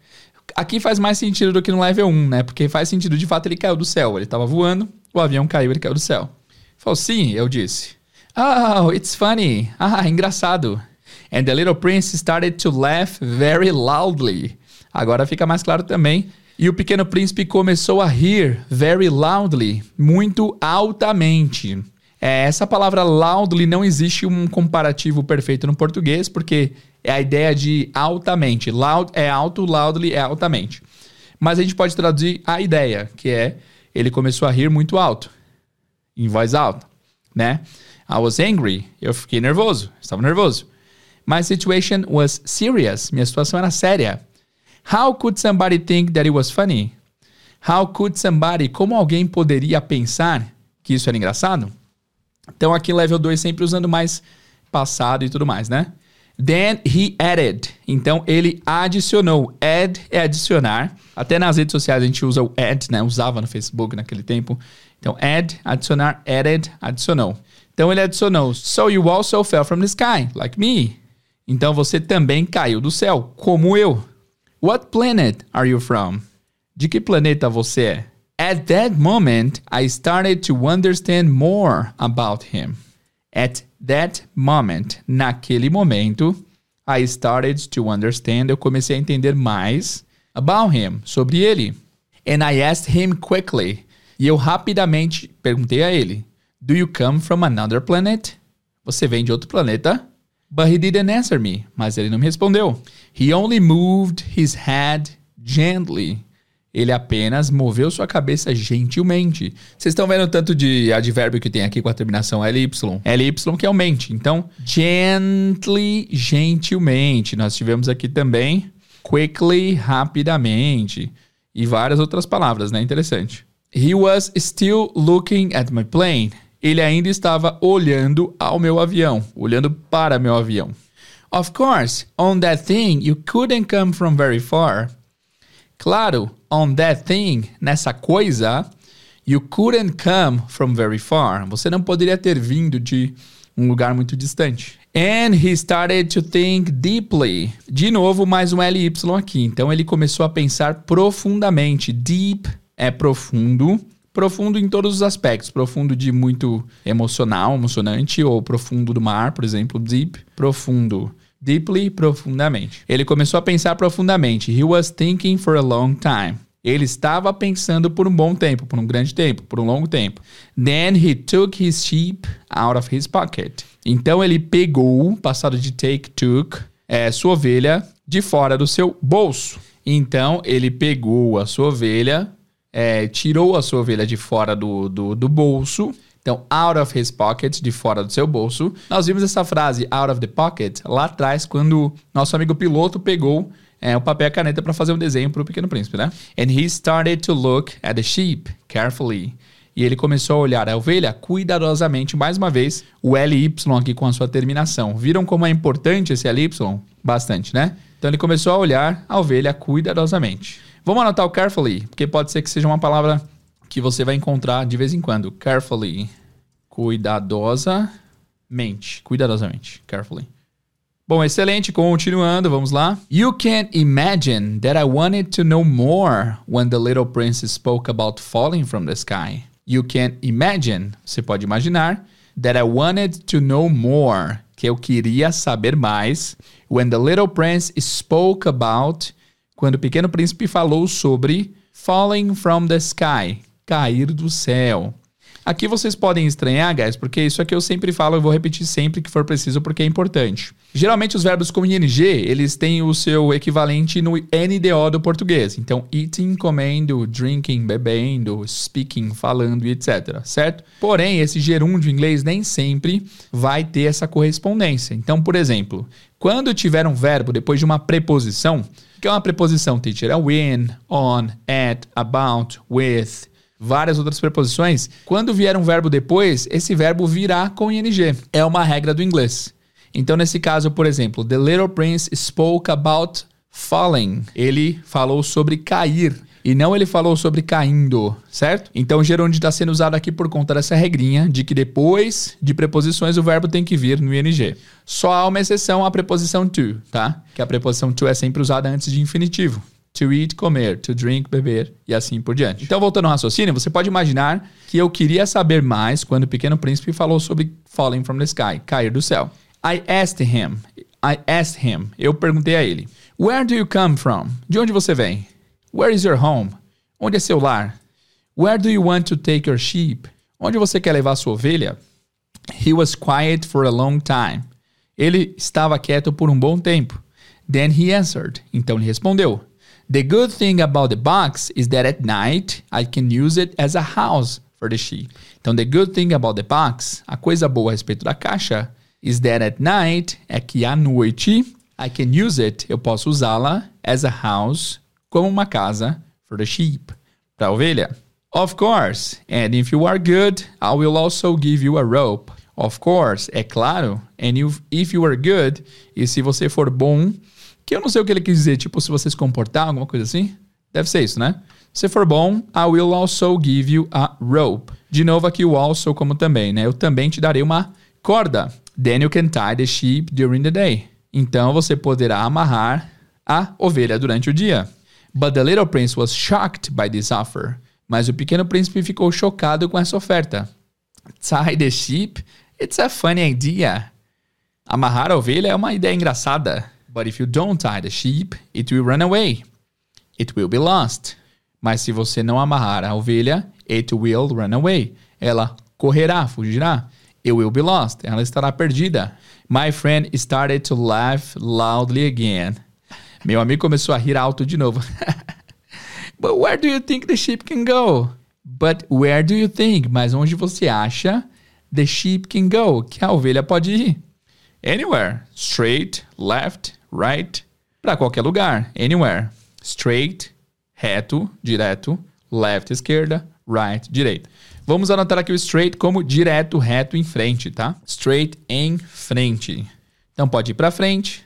Aqui faz mais sentido do que no level 1, né? Porque faz sentido, de fato, ele caiu do céu. Ele estava voando, o avião caiu, ele caiu do céu. Falou, sim, eu disse. Oh, it's funny. Ah, engraçado. And the little prince started to laugh very loudly. Agora fica mais claro também e o pequeno príncipe começou a rir very loudly, muito altamente. É, essa palavra loudly não existe um comparativo perfeito no português, porque é a ideia de altamente. Loud é alto, loudly é altamente. Mas a gente pode traduzir a ideia, que é ele começou a rir muito alto, em voz alta, né? I was angry, eu fiquei nervoso, estava nervoso. My situation was serious, minha situação era séria. How could somebody think that it was funny? How could somebody, como alguém poderia pensar que isso era engraçado? Então aqui level 2 sempre usando mais passado e tudo mais, né? Then he added. Então ele adicionou. Add é adicionar. Até nas redes sociais a gente usa o add, né? Usava no Facebook naquele tempo. Então add, adicionar, added, adicionou. Então ele adicionou. So you also fell from the sky, like me. Então você também caiu do céu, como eu. What planet are you from? De que planeta você é? At that moment, I started to understand more about him. At that moment, naquele momento, I started to understand, eu comecei a entender mais about him, sobre ele. And I asked him quickly, e eu rapidamente perguntei a ele, Do you come from another planet? Você vem de outro planeta? But he didn't answer me, mas ele não me respondeu. He only moved his head gently ele apenas moveu sua cabeça gentilmente. Vocês estão vendo o tanto de advérbio que tem aqui com a terminação LY. LY que é o mente. Então, gently, gentilmente. Nós tivemos aqui também quickly, rapidamente. E várias outras palavras, né? Interessante. He was still looking at my plane. Ele ainda estava olhando ao meu avião, olhando para meu avião. Of course, on that thing you couldn't come from very far. Claro, on that thing, nessa coisa, you couldn't come from very far. Você não poderia ter vindo de um lugar muito distante. And he started to think deeply. De novo, mais um LY aqui. Então ele começou a pensar profundamente. Deep é profundo. Profundo em todos os aspectos. Profundo de muito emocional, emocionante, ou profundo do mar, por exemplo, deep. Profundo deeply, profundamente. Ele começou a pensar profundamente. He was thinking for a long time. Ele estava pensando por um bom tempo, por um grande tempo, por um longo tempo. Then he took his sheep out of his pocket. Então ele pegou, passado de take, took, é, sua ovelha de fora do seu bolso. Então ele pegou a sua ovelha, é, tirou a sua ovelha de fora do, do, do bolso então, out of his pocket, de fora do seu bolso. Nós vimos essa frase, out of the pocket, lá atrás, quando nosso amigo piloto pegou é, o papel e a caneta para fazer um desenho para o Pequeno Príncipe, né? And he started to look at the sheep carefully. E ele começou a olhar a ovelha cuidadosamente, mais uma vez, o LY aqui com a sua terminação. Viram como é importante esse LY? Bastante, né? Então ele começou a olhar a ovelha cuidadosamente. Vamos anotar o carefully, porque pode ser que seja uma palavra que você vai encontrar de vez em quando. Carefully. Cuidadosamente. Cuidadosamente. Carefully. Bom, excelente. Continuando, vamos lá. You can't imagine that I wanted to know more when the little prince spoke about falling from the sky. You can't imagine. Você pode imaginar. That I wanted to know more. Que eu queria saber mais. When the little prince spoke about. Quando o pequeno príncipe falou sobre falling from the sky cair do céu. Aqui vocês podem estranhar, guys, porque isso aqui eu sempre falo, eu vou repetir sempre que for preciso, porque é importante. Geralmente os verbos com ing, eles têm o seu equivalente no NDO do português. Então, eating, comendo, drinking, bebendo, speaking, falando e etc, certo? Porém, esse gerúndio inglês nem sempre vai ter essa correspondência. Então, por exemplo, quando tiver um verbo depois de uma preposição, que é uma preposição, teacher? É win, on, at, about, with, várias outras preposições, quando vier um verbo depois, esse verbo virá com ing. É uma regra do inglês. Então, nesse caso, por exemplo, The Little Prince spoke about falling. Ele falou sobre cair. E não ele falou sobre caindo, certo? Então gerúndio está sendo usado aqui por conta dessa regrinha de que depois de preposições o verbo tem que vir no ing. Só há uma exceção à preposição to, tá? Que a preposição to é sempre usada antes de infinitivo to eat, comer, to drink, beber e assim por diante. Então, voltando ao raciocínio, você pode imaginar que eu queria saber mais quando o pequeno príncipe falou sobre falling from the sky, cair do céu. I asked him, I asked him, eu perguntei a ele, Where do you come from? De onde você vem? Where is your home? Onde é seu lar? Where do you want to take your sheep? Onde você quer levar sua ovelha? He was quiet for a long time. Ele estava quieto por um bom tempo. Then he answered. Então ele respondeu. The good thing about the box is that at night I can use it as a house for the sheep. Então, the good thing about the box, a coisa boa a respeito da caixa, is that at night, é que à noite, I can use it, eu posso usá-la as a house, como uma casa for the sheep, para a ovelha. Of course, and if you are good, I will also give you a rope. Of course, é claro, and if, if you are good, e se você for bom, que eu não sei o que ele quis dizer, tipo, se você se comportar, alguma coisa assim. Deve ser isso, né? Se for bom, I will also give you a rope. De novo aqui o also como também, né? Eu também te darei uma corda. Then you can tie the sheep during the day. Então você poderá amarrar a ovelha durante o dia. But the little prince was shocked by this offer. Mas o pequeno príncipe ficou chocado com essa oferta. Tie the sheep? It's a funny idea. Amarrar a ovelha é uma ideia engraçada. But if you don't tie the sheep, it will run away. It will be lost. Mas se você não amarrar a ovelha, it will run away. Ela correrá, fugirá. It will be lost. Ela estará perdida. My friend started to laugh loudly again. Meu amigo começou a rir alto de novo. But where do you think the sheep can go? But where do you think? Mas onde você acha the sheep can go? Que a ovelha pode ir? Anywhere. Straight, left, right, para qualquer lugar, anywhere. Straight, reto, direto, left, esquerda, right, direita. Vamos anotar aqui o straight como direto, reto, em frente, tá? Straight em frente. Então pode ir para frente,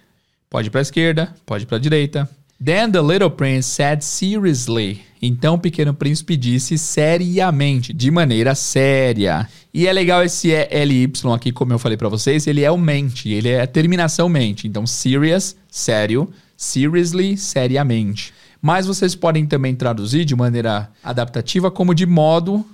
pode ir para esquerda, pode ir para direita. Then the little prince said seriously. Então o pequeno príncipe disse seriamente, de maneira séria. E é legal esse LY aqui, como eu falei para vocês, ele é o mente, ele é a terminação mente. Então serious, sério, seriously, seriamente. Mas vocês podem também traduzir de maneira adaptativa como de modo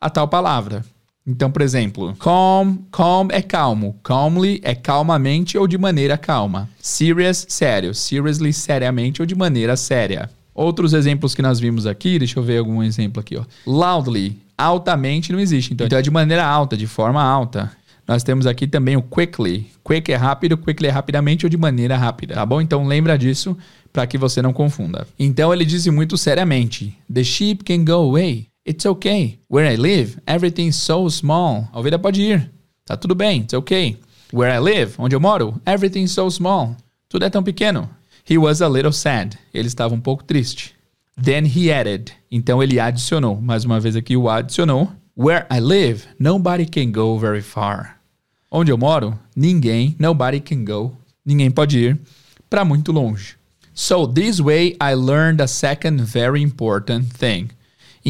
a tal palavra. Então, por exemplo, calm, calm é calmo, calmly é calmamente ou de maneira calma. Serious, sério, seriously, seriamente ou de maneira séria. Outros exemplos que nós vimos aqui, deixa eu ver algum exemplo aqui, ó. Loudly, altamente não existe, então, então é de maneira alta, de forma alta. Nós temos aqui também o quickly. Quick é rápido, quickly é rapidamente ou de maneira rápida, tá bom? Então lembra disso para que você não confunda. Então ele disse muito seriamente: The sheep can go away. It's okay. Where I live, everything's so small. A ovelha pode ir. Tá tudo bem. It's okay. Where I live, onde eu moro, everything's so small. Tudo é tão pequeno. He was a little sad. Ele estava um pouco triste. Then he added. Então ele adicionou. Mais uma vez aqui o adicionou. Where I live, nobody can go very far. Onde eu moro, ninguém, nobody can go. Ninguém pode ir para muito longe. So this way I learned a second very important thing.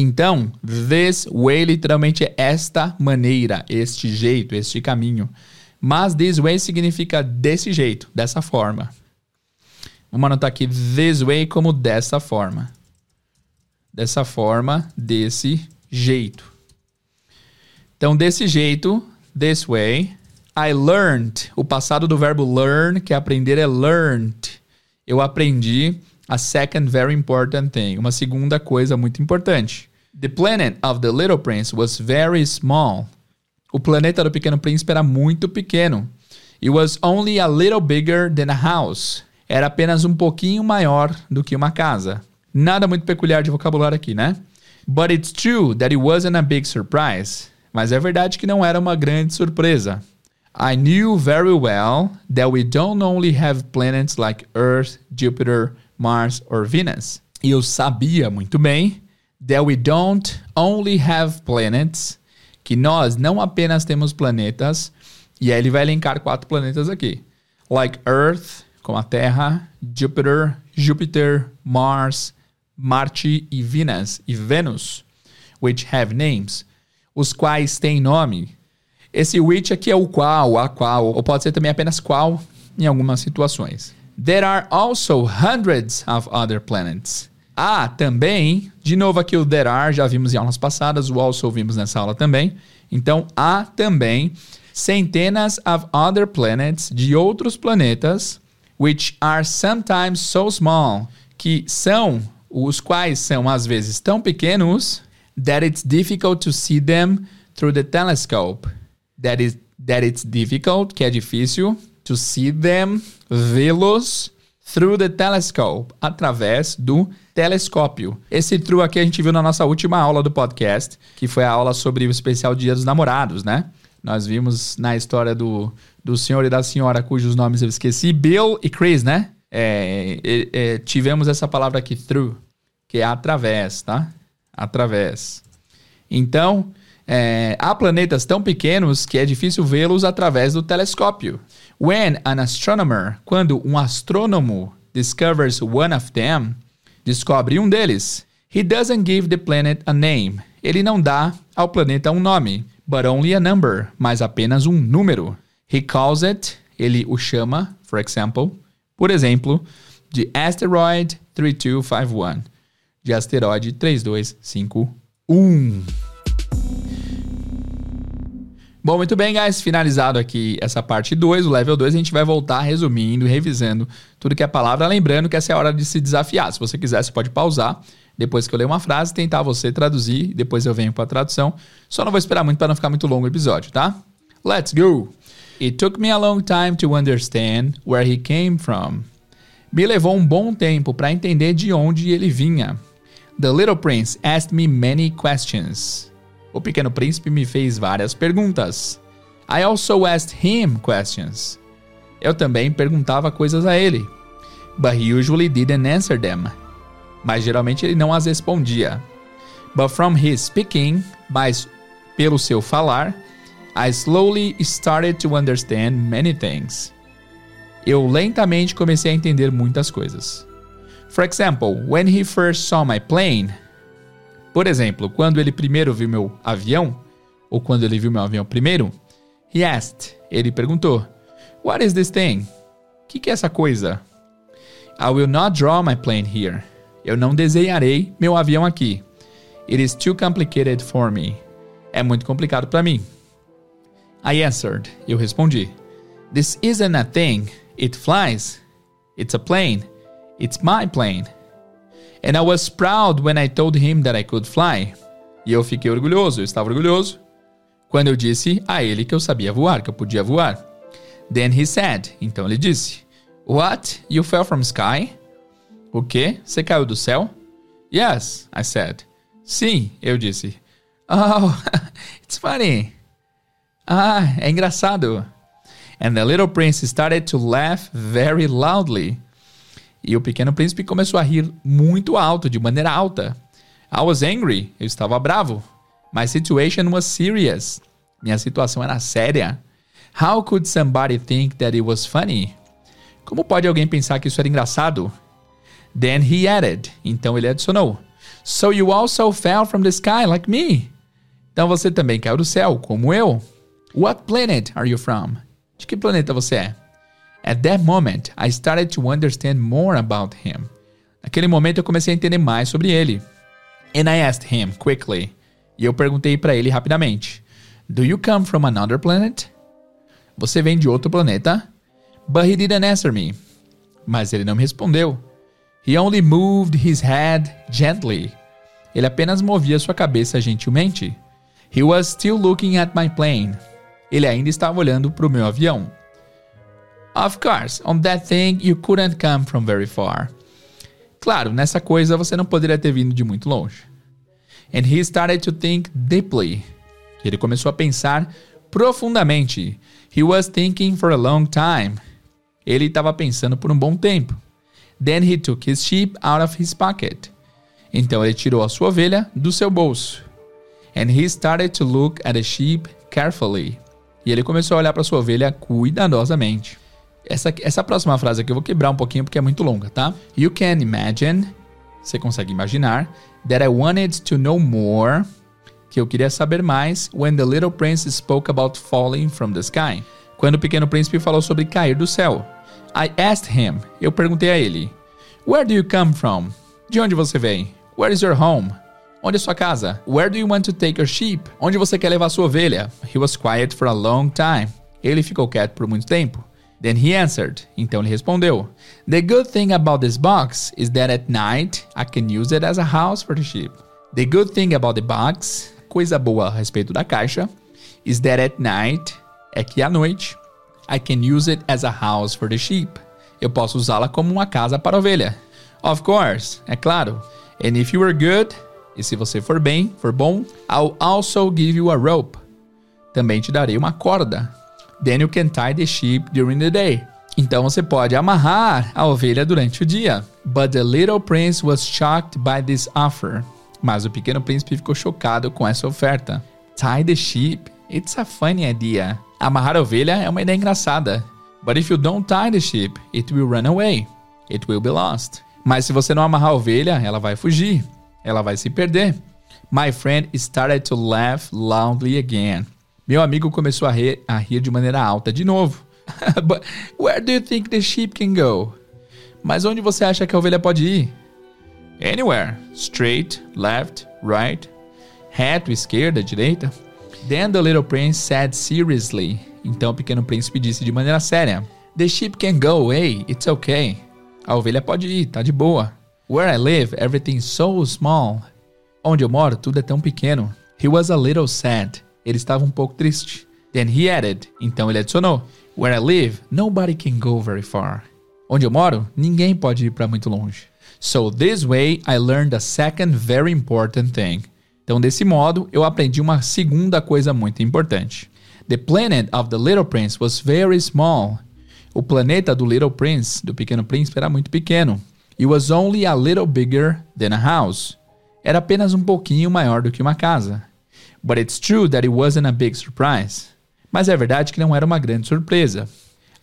Então, this way literalmente é esta maneira, este jeito, este caminho. Mas this way significa desse jeito, dessa forma. Vamos anotar aqui this way como dessa forma. Dessa forma, desse jeito. Então, desse jeito, this way, I learned. O passado do verbo learn, que é aprender, é learned. Eu aprendi a second very important thing. Uma segunda coisa muito importante. The planet of the Little Prince was very small. O planeta do Pequeno Príncipe era muito pequeno. It was only a little bigger than a house. Era apenas um pouquinho maior do que uma casa. Nada muito peculiar de vocabulário aqui, né? But it's true that it wasn't a big surprise. Mas é verdade que não era uma grande surpresa. I knew very well that we don't only have planets like Earth, Jupiter, Mars or Venus. E eu sabia muito bem that we don't only have planets, que nós não apenas temos planetas, e aí ele vai elencar quatro planetas aqui. Like Earth, como a Terra, Jupiter, Júpiter, Mars, Marte e Venus e Vênus, which have names, os quais têm nome. Esse which aqui é o qual, a qual, ou pode ser também apenas qual em algumas situações. There are also hundreds of other planets. Há também, de novo aqui o there are, já vimos em aulas passadas, o also vimos nessa aula também. Então, há também centenas of other planets de outros planetas which are sometimes so small, que são os quais são às vezes tão pequenos that it's difficult to see them through the telescope. That is that it's difficult, que é difícil, To see them, vê-los through the telescope, através do telescópio. Esse true aqui a gente viu na nossa última aula do podcast, que foi a aula sobre o especial Dia dos Namorados, né? Nós vimos na história do, do senhor e da senhora, cujos nomes eu esqueci, Bill e Chris, né? É, é, é, tivemos essa palavra aqui, through, que é através, tá? Através. Então, é, há planetas tão pequenos que é difícil vê-los através do telescópio. When an astronomer, quando um astrônomo discovers one of them, descobre um deles, he doesn't give the planet a name. Ele não dá ao planeta um nome, but only a number, mas apenas um número. He calls it, ele o chama, for example, por exemplo, de asteroid 3251, de asteroide 3251. Bom, muito bem, guys. Finalizado aqui essa parte 2, o level 2, a gente vai voltar resumindo revisando tudo que é palavra. Lembrando que essa é a hora de se desafiar. Se você quiser, você pode pausar depois que eu ler uma frase, tentar você traduzir, depois eu venho para a tradução. Só não vou esperar muito para não ficar muito longo o episódio, tá? Let's go! It took me a long time to understand where he came from. Me levou um bom tempo para entender de onde ele vinha. The little prince asked me many questions. O pequeno príncipe me fez várias perguntas. I also asked him questions. Eu também perguntava coisas a ele. But he usually didn't answer them. Mas geralmente ele não as respondia. But from his speaking, mas pelo seu falar, I slowly started to understand many things. Eu lentamente comecei a entender muitas coisas. For example, when he first saw my plane, por exemplo, quando ele primeiro viu meu avião, ou quando ele viu meu avião primeiro, he asked, ele perguntou, What is this thing? O que, que é essa coisa? I will not draw my plane here. Eu não desenharei meu avião aqui. It is too complicated for me. É muito complicado para mim. I answered. Eu respondi. This isn't a thing. It flies. It's a plane. It's my plane. And I was proud when I told him that I could fly. E eu fiquei orgulhoso, eu estava orgulhoso quando eu disse a ele que eu sabia voar, que eu podia voar. Then he said, então ele disse, What? You fell from sky? O quê? Você caiu do céu? Yes, I said. Sim, eu disse. Oh, it's funny. Ah, é engraçado. And the little prince started to laugh very loudly. E o pequeno príncipe começou a rir muito alto, de maneira alta. I was angry, eu estava bravo. My situation was serious. Minha situação era séria. How could somebody think that it was funny? Como pode alguém pensar que isso era engraçado? Then he added. Então ele adicionou. So you also fell from the sky like me. Então você também caiu do céu, como eu. What planet are you from? De que planeta você é? At that moment, I started to understand more about him. Naquele momento eu comecei a entender mais sobre ele. And I asked him quickly. E eu perguntei para ele rapidamente: Do you come from another planet? Você vem de outro planeta? But he didn't answer me. Mas ele não me respondeu. He only moved his head gently. Ele apenas movia sua cabeça gentilmente. He was still looking at my plane. Ele ainda estava olhando para o meu avião. Of course, on that thing you couldn't come from very far. Claro, nessa coisa você não poderia ter vindo de muito longe. And he started to think deeply. Ele começou a pensar profundamente. He was thinking for a long time. Ele estava pensando por um bom tempo. Then he took his sheep out of his pocket. Então ele tirou a sua ovelha do seu bolso. And he started to look at the sheep carefully. E ele começou a olhar para sua ovelha cuidadosamente. Essa, essa próxima frase aqui eu vou quebrar um pouquinho porque é muito longa, tá? You can imagine, você consegue imaginar, that I wanted to know more, que eu queria saber mais, when the little prince spoke about falling from the sky. Quando o pequeno príncipe falou sobre cair do céu. I asked him, eu perguntei a ele, Where do you come from? De onde você vem? Where is your home? Onde é sua casa? Where do you want to take your sheep? Onde você quer levar sua ovelha? He was quiet for a long time. Ele ficou quieto por muito tempo. Then he answered. Então ele respondeu: The good thing about this box is that at night I can use it as a house for the sheep. The good thing about the box, coisa boa a respeito da caixa, is that at night é que à noite I can use it as a house for the sheep. Eu posso usá-la como uma casa para ovelha. Of course, é claro. And if you are good, e se você for bem, for bom, I'll also give you a rope. Também te darei uma corda. Then you can tie the sheep during the day. Então você pode amarrar a ovelha durante o dia. But the little prince was shocked by this offer. Mas o pequeno príncipe ficou chocado com essa oferta. Tie the sheep? It's a funny idea. Amarrar a ovelha é uma ideia engraçada. But if you don't tie the sheep, it will run away. It will be lost. Mas se você não amarrar a ovelha, ela vai fugir. Ela vai se perder. My friend started to laugh loudly again. Meu amigo começou a rir, a rir de maneira alta de novo. But where do you think the sheep can go? Mas onde você acha que a ovelha pode ir? Anywhere. Straight, left, right. Reto, esquerda, direita. Then the little prince said seriously. Então o pequeno príncipe disse de maneira séria: The sheep can go away, it's okay. A ovelha pode ir, tá de boa. Where I live, everything's so small. Onde eu moro, tudo é tão pequeno. He was a little sad. Ele estava um pouco triste. Then he added. Então ele adicionou. Where I live, nobody can go very far. Onde eu moro, ninguém pode ir para muito longe. So this way I learned a second very important thing. Então desse modo eu aprendi uma segunda coisa muito importante. The planet of the Little Prince was very small. O planeta do Little Prince, do Pequeno Príncipe, era muito pequeno. It was only a little bigger than a house. Era apenas um pouquinho maior do que uma casa. But it's true that it wasn't a big surprise. Mas é verdade que não era uma grande surpresa.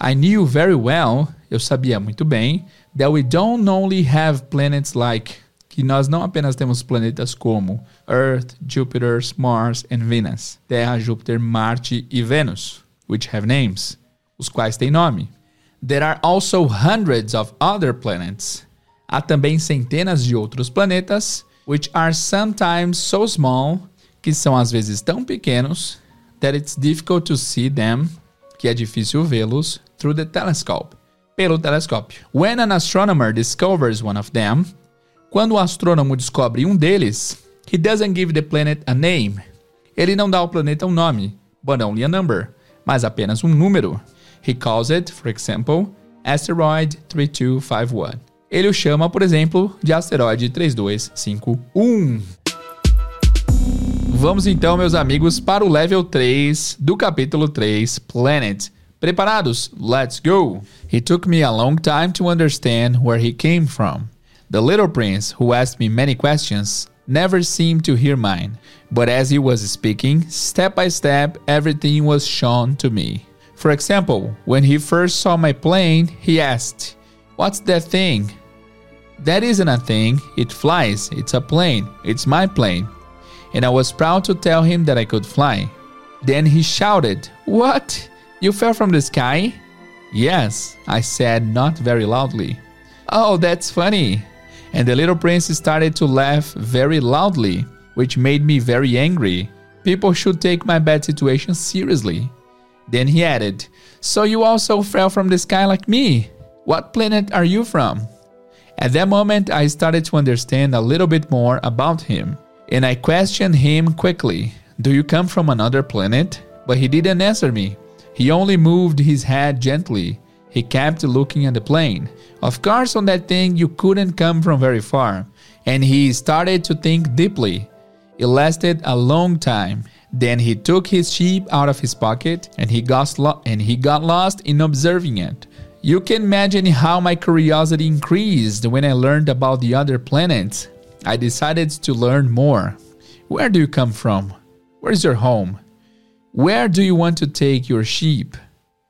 I knew very well, eu sabia muito bem, that we don't only have planets like que nós não apenas temos planetas como Earth, Jupiter, Mars and Venus, Terra, Júpiter, Marte e Vênus, which have names, os quais têm nome. There are also hundreds of other planets. Há também centenas de outros planetas, which are sometimes so small, que são às vezes tão pequenos, that it's difficult to see them, que é difícil vê-los, through the telescope, pelo telescópio. When an astronomer discovers one of them, quando o astrônomo descobre um deles, he doesn't give the planet a name. Ele não dá ao planeta um nome, but only a number, mas apenas um número. He calls it, for example, asteroid 3251. Ele o chama, por exemplo, de asteroide 3251. Vamos então, meus amigos, para o level 3 do capítulo 3, Planet. Preparados? Let's go! It took me a long time to understand where he came from. The little prince, who asked me many questions, never seemed to hear mine. But as he was speaking, step by step, everything was shown to me. For example, when he first saw my plane, he asked, What's that thing? That isn't a thing, it flies, it's a plane, it's my plane. And I was proud to tell him that I could fly. Then he shouted, What? You fell from the sky? Yes, I said not very loudly. Oh, that's funny. And the little prince started to laugh very loudly, which made me very angry. People should take my bad situation seriously. Then he added, So you also fell from the sky like me? What planet are you from? At that moment, I started to understand a little bit more about him, and I questioned him quickly Do you come from another planet? But he didn't answer me. He only moved his head gently. He kept looking at the plane. Of course, on that thing, you couldn't come from very far. And he started to think deeply. It lasted a long time. Then he took his sheep out of his pocket and he got, lo- and he got lost in observing it. You can imagine how my curiosity increased when I learned about the other planets. I decided to learn more. Where do you come from? Where's your home? Where do you want to take your sheep?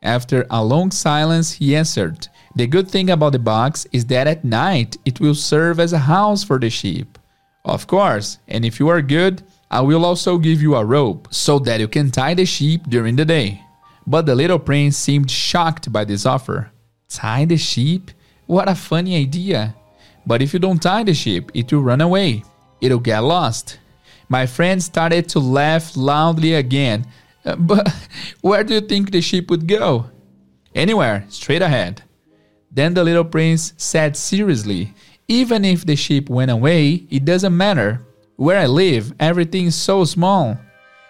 After a long silence, he answered, The good thing about the box is that at night it will serve as a house for the sheep. Of course, and if you are good, I will also give you a rope so that you can tie the sheep during the day. But the little prince seemed shocked by this offer. Tie the sheep? What a funny idea! But if you don't tie the ship, it will run away. It'll get lost. My friend started to laugh loudly again. Uh, but where do you think the ship would go? Anywhere, straight ahead. Then the little prince said seriously, Even if the ship went away, it doesn't matter. Where I live, everything is so small.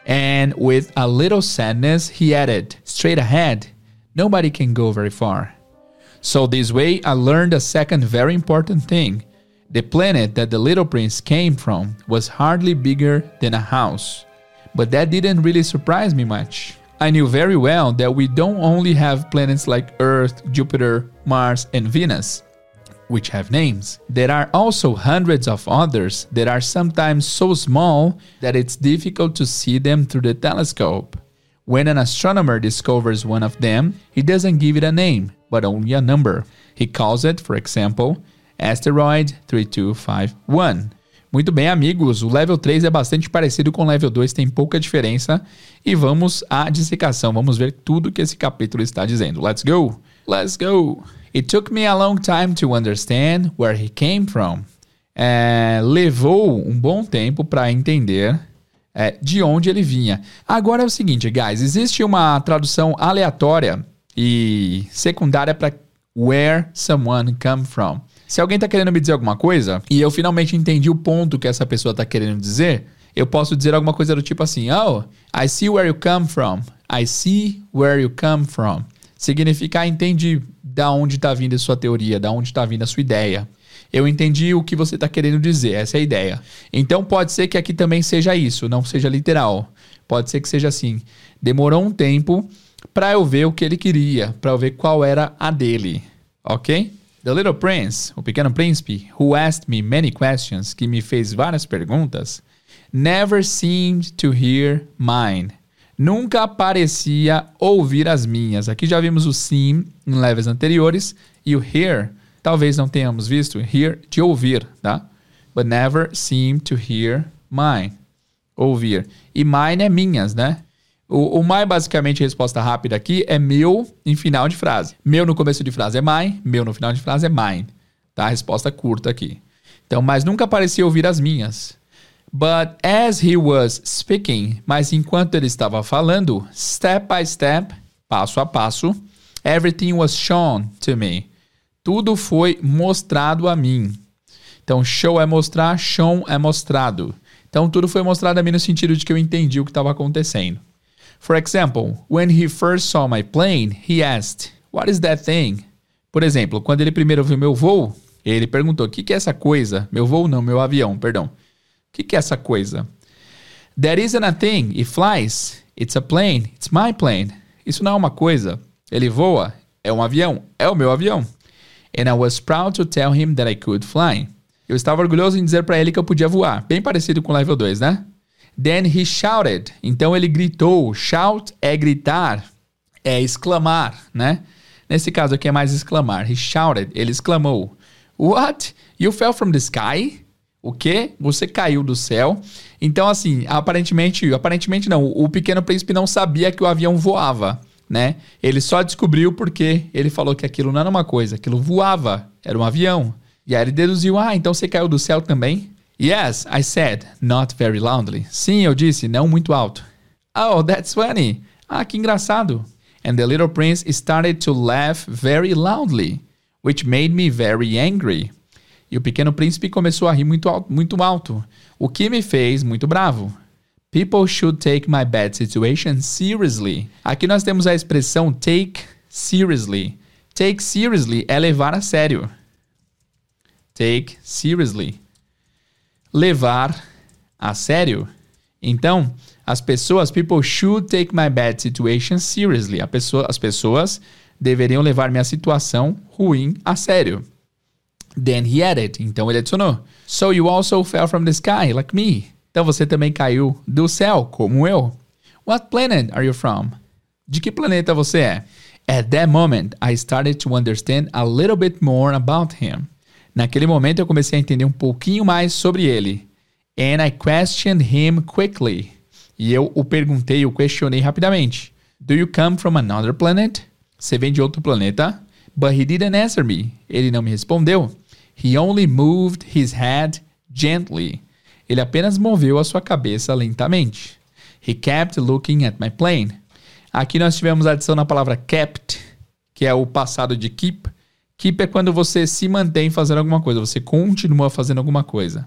And with a little sadness, he added, Straight ahead. Nobody can go very far. So, this way, I learned a second very important thing. The planet that the little prince came from was hardly bigger than a house. But that didn't really surprise me much. I knew very well that we don't only have planets like Earth, Jupiter, Mars, and Venus, which have names. There are also hundreds of others that are sometimes so small that it's difficult to see them through the telescope. When an astronomer discovers one of them, he doesn't give it a name, but only a number. He calls it, for example, asteroid 3251. Muito bem, amigos, o level 3 é bastante parecido com o level 2, tem pouca diferença. E vamos à dissecação, vamos ver tudo que esse capítulo está dizendo. Let's go! Let's go! It took me a long time to understand where he came from. É, levou um bom tempo para entender é, de onde ele vinha. Agora é o seguinte, guys, existe uma tradução aleatória e secundária para where someone come from. Se alguém está querendo me dizer alguma coisa e eu finalmente entendi o ponto que essa pessoa está querendo dizer, eu posso dizer alguma coisa do tipo assim: Oh, I see where you come from. I see where you come from. Significa, ah, entendi da onde está vindo a sua teoria, da onde está vindo a sua ideia. Eu entendi o que você está querendo dizer, essa é a ideia. Então pode ser que aqui também seja isso, não seja literal. Pode ser que seja assim. Demorou um tempo para eu ver o que ele queria, para eu ver qual era a dele, ok? The Little Prince, o Pequeno Príncipe, who asked me many questions, que me fez várias perguntas, never seemed to hear mine. Nunca parecia ouvir as minhas. Aqui já vimos o seem em levels anteriores e o hear, talvez não tenhamos visto, hear de ouvir, tá? But never seemed to hear mine. Ouvir. E mine é minhas, né? O, o my, basicamente, a resposta rápida aqui é meu em final de frase. Meu no começo de frase é my, meu no final de frase é mine. Tá? A resposta curta aqui. Então, mas nunca parecia ouvir as minhas. But as he was speaking, mas enquanto ele estava falando, step by step, passo a passo, everything was shown to me. Tudo foi mostrado a mim. Então, show é mostrar, shown é mostrado. Então, tudo foi mostrado a mim no sentido de que eu entendi o que estava acontecendo. For example, when he first saw my plane, he asked, What is that thing? Por exemplo, quando ele primeiro viu meu voo, ele perguntou: O que, que é essa coisa? Meu voo não, meu avião, perdão. O que, que é essa coisa? That isn't a thing. It flies. It's a plane. It's my plane. Isso não é uma coisa. Ele voa. É um avião. É o meu avião. And I was proud to tell him that I could fly. Eu estava orgulhoso em dizer para ele que eu podia voar. Bem parecido com o level 2, né? Then he shouted. Então ele gritou. Shout é gritar, é exclamar, né? Nesse caso aqui é mais exclamar. He shouted. Ele exclamou. What? You fell from the sky? O quê? Você caiu do céu? Então, assim, aparentemente, aparentemente não. O pequeno príncipe não sabia que o avião voava, né? Ele só descobriu porque ele falou que aquilo não era uma coisa, aquilo voava, era um avião. E aí ele deduziu: ah, então você caiu do céu também? Yes, I said, not very loudly. Sim, eu disse, não muito alto. Oh, that's funny. Ah, que engraçado. And the little prince started to laugh very loudly, which made me very angry. E o pequeno príncipe começou a rir muito alto, muito alto, o que me fez muito bravo. People should take my bad situation seriously. Aqui nós temos a expressão take seriously. Take seriously é levar a sério. Take seriously levar a sério. Então, as pessoas, people should take my bad situation seriously. Pessoa, as pessoas deveriam levar minha situação ruim a sério. Then he added. Então ele adicionou. So you also fell from the sky, like me. Então você também caiu do céu, como eu. What planet are you from? De que planeta você é? At that moment, I started to understand a little bit more about him. Naquele momento eu comecei a entender um pouquinho mais sobre ele. And I questioned him quickly. E eu o perguntei, o questionei rapidamente. Do you come from another planet? Você vem de outro planeta? But he didn't answer me. Ele não me respondeu. He only moved his head gently. Ele apenas moveu a sua cabeça lentamente. He kept looking at my plane. Aqui nós tivemos a adição na palavra kept, que é o passado de keep, Keep é quando você se mantém fazendo alguma coisa, você continua fazendo alguma coisa.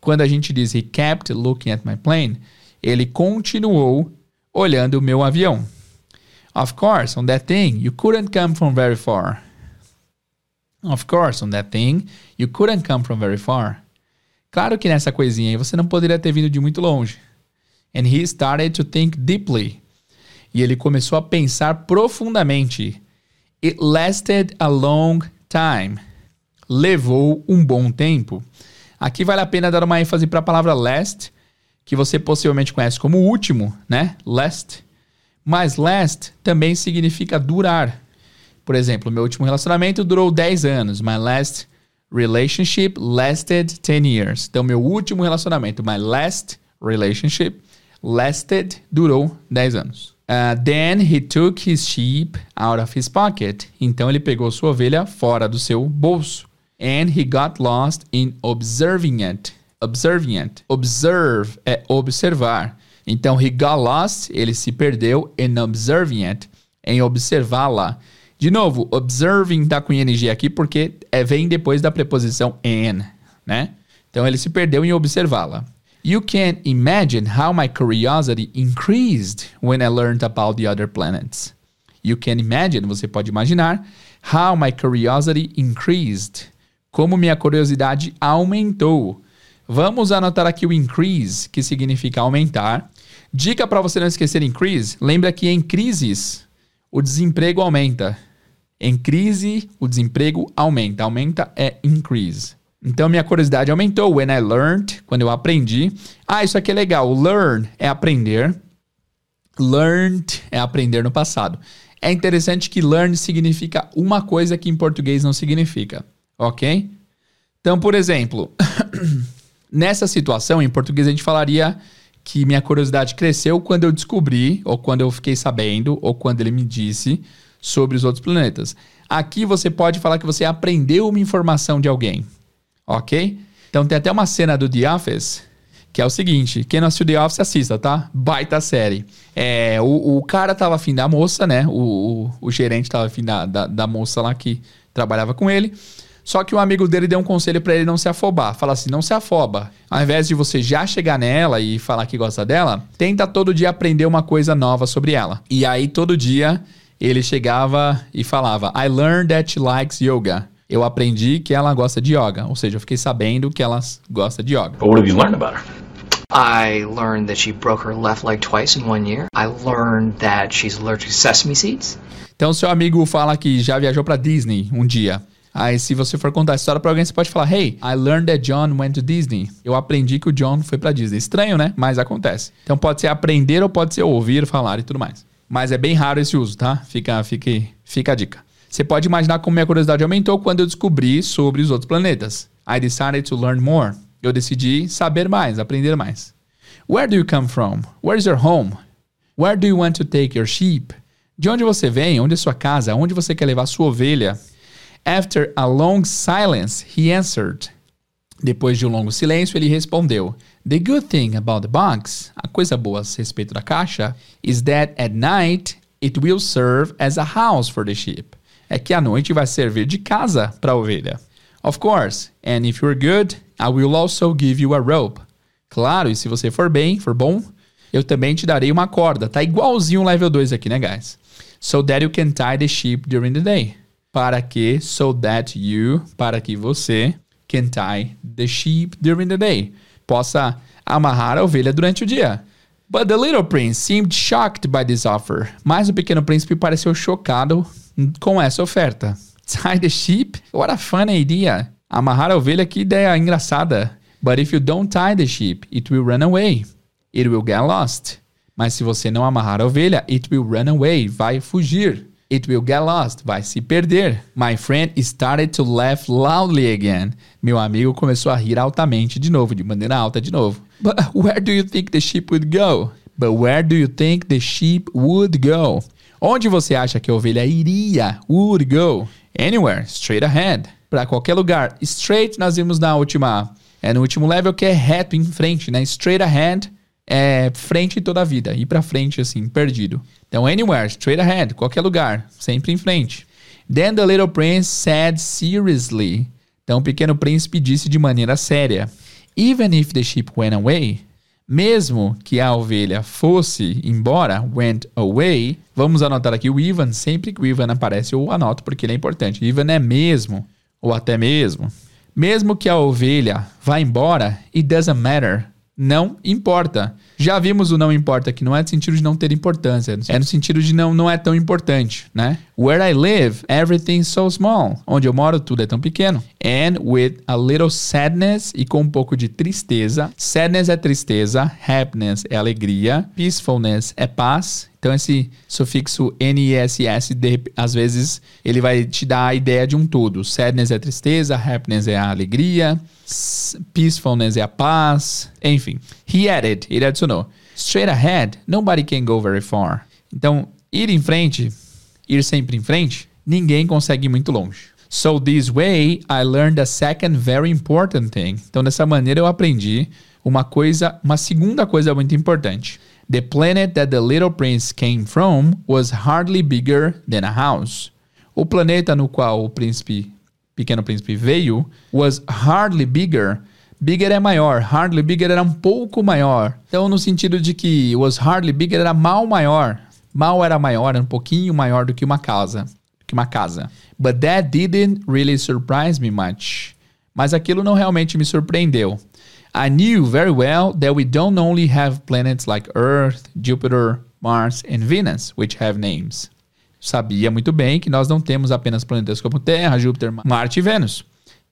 Quando a gente diz he kept looking at my plane, ele continuou olhando o meu avião. Of course, on that thing, you couldn't come from very far. Of course, on that thing, you couldn't come from very far. Claro que nessa coisinha aí você não poderia ter vindo de muito longe. And he started to think deeply. E ele começou a pensar profundamente. It lasted a long time. Levou um bom tempo. Aqui vale a pena dar uma ênfase para a palavra last, que você possivelmente conhece como último, né? Last. Mas last também significa durar. Por exemplo, meu último relacionamento durou 10 anos. My last relationship lasted 10 years. Então, meu último relacionamento, my last relationship, lasted, durou 10 anos. Uh, then he took his sheep out of his pocket. Então ele pegou sua ovelha fora do seu bolso. And he got lost in observing it. Observing it. Observe é observar. Então he got lost, ele se perdeu in observing it, em observá-la. De novo, observing tá com ing aqui porque é, vem depois da preposição in, né? Então ele se perdeu em observá-la. You can imagine how my curiosity increased when I learned about the other planets. You can imagine, você pode imaginar, how my curiosity increased. Como minha curiosidade aumentou. Vamos anotar aqui o increase, que significa aumentar. Dica para você não esquecer increase, lembra que em crises o desemprego aumenta. Em crise, o desemprego aumenta. Aumenta é increase. Então, minha curiosidade aumentou. When I learned, quando eu aprendi. Ah, isso aqui é legal. Learn é aprender. Learned é aprender no passado. É interessante que learn significa uma coisa que em português não significa. Ok? Então, por exemplo, nessa situação, em português a gente falaria que minha curiosidade cresceu quando eu descobri, ou quando eu fiquei sabendo, ou quando ele me disse sobre os outros planetas. Aqui você pode falar que você aprendeu uma informação de alguém, ok? Então tem até uma cena do The Office que é o seguinte: quem não assistiu The Office, assista, tá? Baita série. É, o, o cara tava afim da moça, né? O, o, o gerente tava afim da, da, da, moça lá que trabalhava com ele. Só que um amigo dele deu um conselho para ele não se afobar. Fala assim: não se afoba. Ao invés de você já chegar nela e falar que gosta dela, tenta todo dia aprender uma coisa nova sobre ela. E aí todo dia ele chegava e falava: I learned that she likes yoga. Eu aprendi que ela gosta de yoga, ou seja, eu fiquei sabendo que ela gosta de yoga. What have you learned about her? I learned that she broke her left leg twice in one year. I learned that she's allergic to sesame seeds. Então, seu amigo fala que já viajou para Disney um dia. Aí, se você for contar a história para alguém, você pode falar: Hey, I learned that John went to Disney. Eu aprendi que o John foi para Disney. Estranho, né? Mas acontece. Então, pode ser aprender ou pode ser ouvir, falar e tudo mais. Mas é bem raro esse uso, tá? Fica, fica, fica a dica. Você pode imaginar como minha curiosidade aumentou quando eu descobri sobre os outros planetas. I decided to learn more. Eu decidi saber mais, aprender mais. Where do you come from? Where's your home? Where do you want to take your sheep? De onde você vem? Onde é sua casa? Onde você quer levar sua ovelha? After a long silence, he answered. Depois de um longo silêncio, ele respondeu: The good thing about the box, a coisa boa a respeito da caixa, is that at night it will serve as a house for the sheep. É que à noite vai servir de casa para a ovelha. Of course, and if you're good, I will also give you a rope. Claro, e se você for bem, for bom, eu também te darei uma corda. Tá igualzinho o level 2 aqui, né, guys? So that you can tie the sheep during the day. Para que, so that you, para que você can tie the sheep during the day possa amarrar a ovelha durante o dia. But the little prince seemed shocked by this offer. Mas o pequeno príncipe pareceu chocado com essa oferta. Tie the sheep? What a funny idea. Amarrar a ovelha, que ideia engraçada. But if you don't tie the sheep, it will run away. It will get lost. Mas se você não amarrar a ovelha, it will run away. Vai fugir. It will get lost. Vai se perder. My friend started to laugh loudly again. Meu amigo começou a rir altamente de novo, de maneira alta de novo. But where do you think the sheep would go? But where do you think the sheep would go? Onde você acha que a ovelha iria? Would go? Anywhere, straight ahead. Para qualquer lugar. Straight nós vimos na última, é no último level que é reto em frente, né? Straight ahead é frente toda a vida, ir para frente assim, perdido. Então, anywhere, straight ahead, qualquer lugar, sempre em frente. Then the little prince said seriously. Então, o pequeno príncipe disse de maneira séria: Even if the ship went away, Mesmo que a ovelha fosse embora, went away, vamos anotar aqui o even. Sempre que o even aparece, eu anoto porque ele é importante. Even é mesmo, ou até mesmo. Mesmo que a ovelha vá embora, it doesn't matter. Não importa. Já vimos o não importa, que não é no sentido de não ter importância, é no sentido de não, não é tão importante, né? Where I live, everything's so small. Onde eu moro, tudo é tão pequeno. And with a little sadness, e com um pouco de tristeza. Sadness é tristeza, happiness é alegria, peacefulness é paz. Então esse sufixo NESS, de, às vezes, ele vai te dar a ideia de um todo. Sadness é tristeza, happiness é a alegria, peacefulness é a paz, enfim. He added, ele adicionou. Straight ahead, nobody can go very far. Então, ir em frente, ir sempre em frente, ninguém consegue ir muito longe. So this way, I learned a second very important thing. Então, dessa maneira eu aprendi uma coisa, uma segunda coisa muito importante. The planet that the little prince came from was hardly bigger than a house. O planeta no qual o príncipe, pequeno príncipe veio was hardly bigger Bigger é maior, hardly bigger era um pouco maior. Então, no sentido de que was hardly bigger era mal maior. Mal era maior, era um pouquinho maior do que uma casa. Que uma casa. But that didn't really surprise me much. Mas aquilo não realmente me surpreendeu. I knew very well that we don't only have planets like Earth, Jupiter, Mars and Venus, which have names. Sabia muito bem que nós não temos apenas planetas como Terra, Júpiter, Marte e Vênus,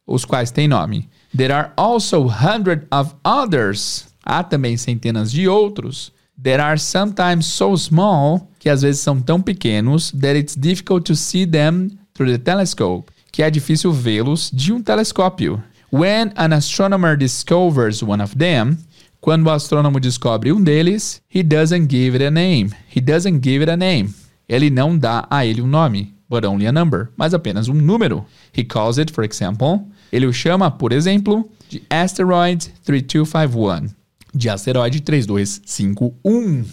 os quais têm nome. There are also hundreds of others. Há também centenas de outros. That are sometimes so small, que às vezes são tão pequenos, that it's difficult to see them through the telescope, que é difícil vê-los de um telescópio. When an astronomer discovers one of them, quando o astrônomo descobre um deles, he doesn't give it a name. He doesn't give it a name. Ele não dá a ele um nome, but only a number, mas apenas um número. He calls it, for example, ele o chama, por exemplo, de Asteroid 3251, de asteroide 3251.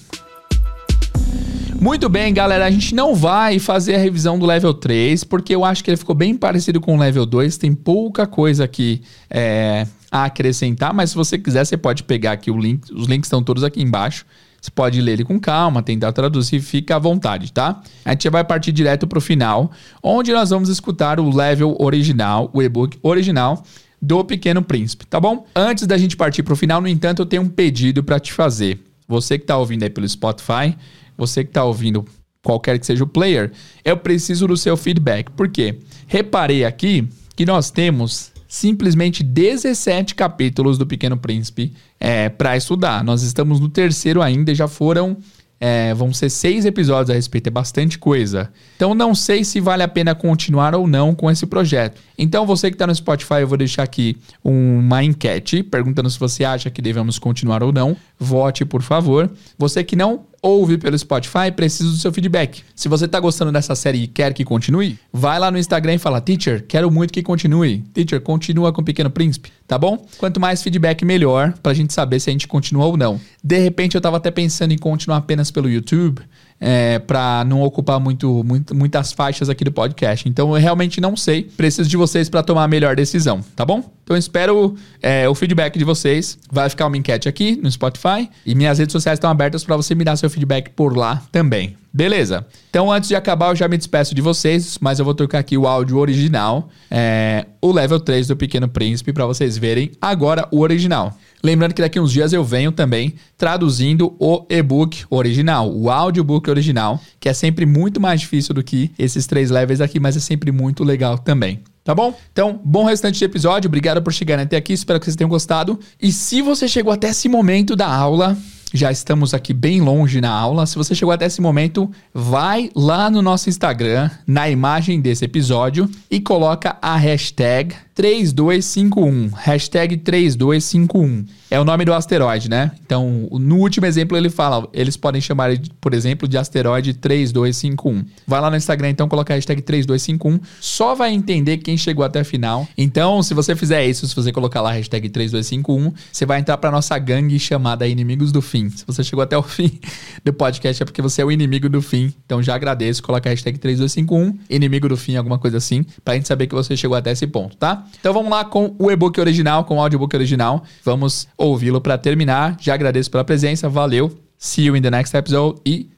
Muito bem, galera. A gente não vai fazer a revisão do level 3, porque eu acho que ele ficou bem parecido com o level 2. Tem pouca coisa aqui é, a acrescentar, mas se você quiser, você pode pegar aqui o link. Os links estão todos aqui embaixo. Você pode ler ele com calma, tentar traduzir, fica à vontade, tá? A gente vai partir direto para o final, onde nós vamos escutar o level original, o e-book original do Pequeno Príncipe, tá bom? Antes da gente partir para o final, no entanto, eu tenho um pedido para te fazer. Você que está ouvindo aí pelo Spotify, você que está ouvindo qualquer que seja o player, eu preciso do seu feedback. Por quê? Reparei aqui que nós temos simplesmente 17 capítulos do Pequeno Príncipe é, para estudar. Nós estamos no terceiro ainda e já foram. É, vão ser seis episódios a respeito, é bastante coisa. Então não sei se vale a pena continuar ou não com esse projeto. Então você que está no Spotify, eu vou deixar aqui uma enquete perguntando se você acha que devemos continuar ou não. Vote, por favor. Você que não ouve pelo Spotify, preciso do seu feedback. Se você está gostando dessa série e quer que continue, vai lá no Instagram e fala: Teacher, quero muito que continue. Teacher, continua com o Pequeno Príncipe, tá bom? Quanto mais feedback, melhor, pra gente saber se a gente continua ou não. De repente, eu tava até pensando em continuar apenas pelo YouTube é, para não ocupar muito, muito, muitas faixas aqui do podcast. Então eu realmente não sei. Preciso de vocês para tomar a melhor decisão, tá bom? Então espero é, o feedback de vocês. Vai ficar uma enquete aqui no Spotify e minhas redes sociais estão abertas para você me dar seu feedback por lá também. Beleza. Então antes de acabar eu já me despeço de vocês, mas eu vou tocar aqui o áudio original, é, o level 3 do Pequeno Príncipe para vocês verem agora o original. Lembrando que daqui uns dias eu venho também traduzindo o e-book original, o audiobook original, que é sempre muito mais difícil do que esses três levels aqui, mas é sempre muito legal também. Tá bom? Então, bom restante de episódio. Obrigado por chegarem até aqui. Espero que vocês tenham gostado. E se você chegou até esse momento da aula, já estamos aqui bem longe na aula. Se você chegou até esse momento, vai lá no nosso Instagram, na imagem desse episódio, e coloca a hashtag 3251. Hashtag 3251. É o nome do asteroide, né? Então, no último exemplo ele fala, eles podem chamar, por exemplo, de asteroide 3251. Vai lá no Instagram, então, coloca a hashtag 3251. Só vai entender quem chegou até a final. Então, se você fizer isso, se você colocar lá a hashtag 3251, você vai entrar para nossa gangue chamada Inimigos do Fim. Se você chegou até o fim do podcast é porque você é o inimigo do fim. Então já agradeço, coloca a hashtag 3251, inimigo do fim, alguma coisa assim, pra gente saber que você chegou até esse ponto, tá? Então vamos lá com o e-book original, com o audiobook original. Vamos ouvi-lo para terminar. Já agradeço pela presença, valeu. See you in the next episode e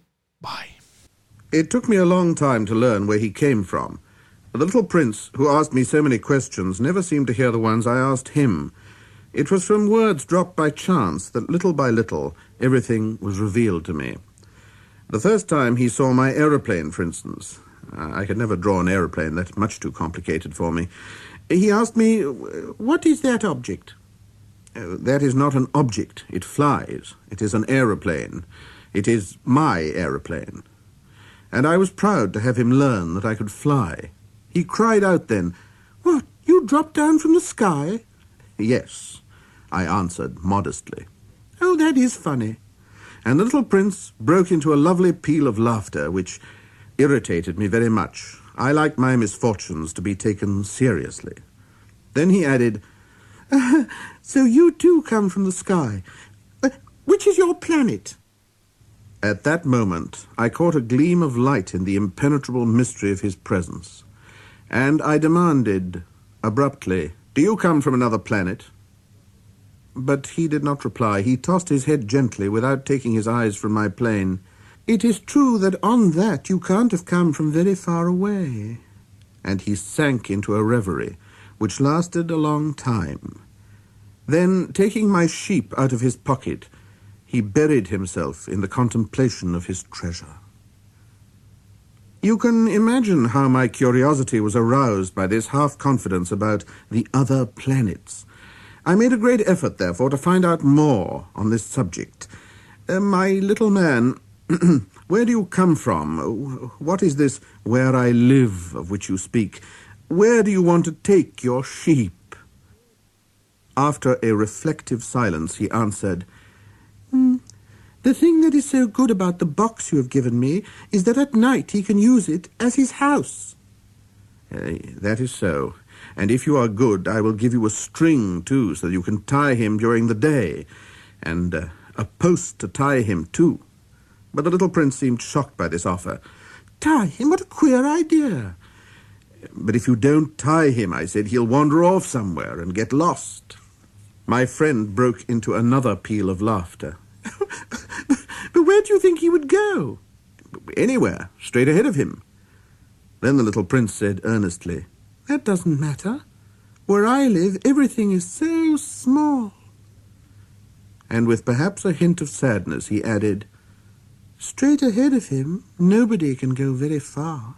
bye. It took me a long time to learn where he came from. The little prince, who asked me so many questions, never seemed to hear the ones I asked him. It was from words dropped by chance that little by little everything was revealed to me. The first time he saw my aeroplane, for instance, uh, I could never draw an aeroplane, that's much too complicated for me. He asked me, What is that object? That is not an object, it flies. It is an aeroplane. It is my aeroplane. And I was proud to have him learn that I could fly. He cried out then, What, you dropped down from the sky? Yes, I answered modestly. Oh, that is funny. And the little prince broke into a lovely peal of laughter, which irritated me very much. I like my misfortunes to be taken seriously. Then he added, So you too come from the sky. Uh, which is your planet? At that moment, I caught a gleam of light in the impenetrable mystery of his presence, and I demanded, abruptly, Do you come from another planet? But he did not reply. He tossed his head gently without taking his eyes from my plane. It is true that on that you can't have come from very far away. And he sank into a reverie, which lasted a long time. Then, taking my sheep out of his pocket, he buried himself in the contemplation of his treasure. You can imagine how my curiosity was aroused by this half confidence about the other planets. I made a great effort, therefore, to find out more on this subject. Uh, my little man, where do you come from? What is this where I live of which you speak? Where do you want to take your sheep? After a reflective silence, he answered, "Hmm, The thing that is so good about the box you have given me is that at night he can use it as his house. Uh, that is so. And if you are good, I will give you a string, too, so that you can tie him during the day, and uh, a post to tie him to. But the little prince seemed shocked by this offer. Tie him? What a queer idea. But if you don't tie him, I said, he'll wander off somewhere and get lost. My friend broke into another peal of laughter. but where do you think he would go? Anywhere, straight ahead of him. Then the little prince said earnestly, That doesn't matter. Where I live, everything is so small. And with perhaps a hint of sadness, he added, Straight ahead of him, nobody can go very far.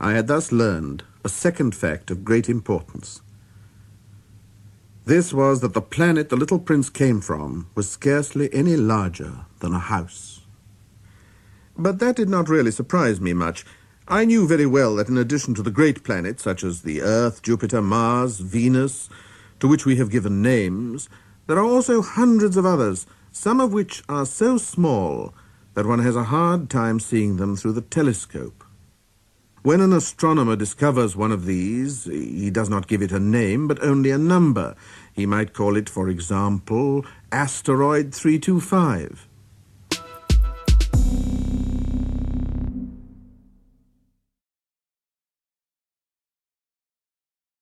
I had thus learned a second fact of great importance. This was that the planet the little prince came from was scarcely any larger than a house. But that did not really surprise me much. I knew very well that in addition to the great planets such as the Earth, Jupiter, Mars, Venus, to which we have given names, there are also hundreds of others, some of which are so small that one has a hard time seeing them through the telescope. When an astronomer discovers one of these, he does not give it a name, but only a number. He might call it, for example, asteroid 325.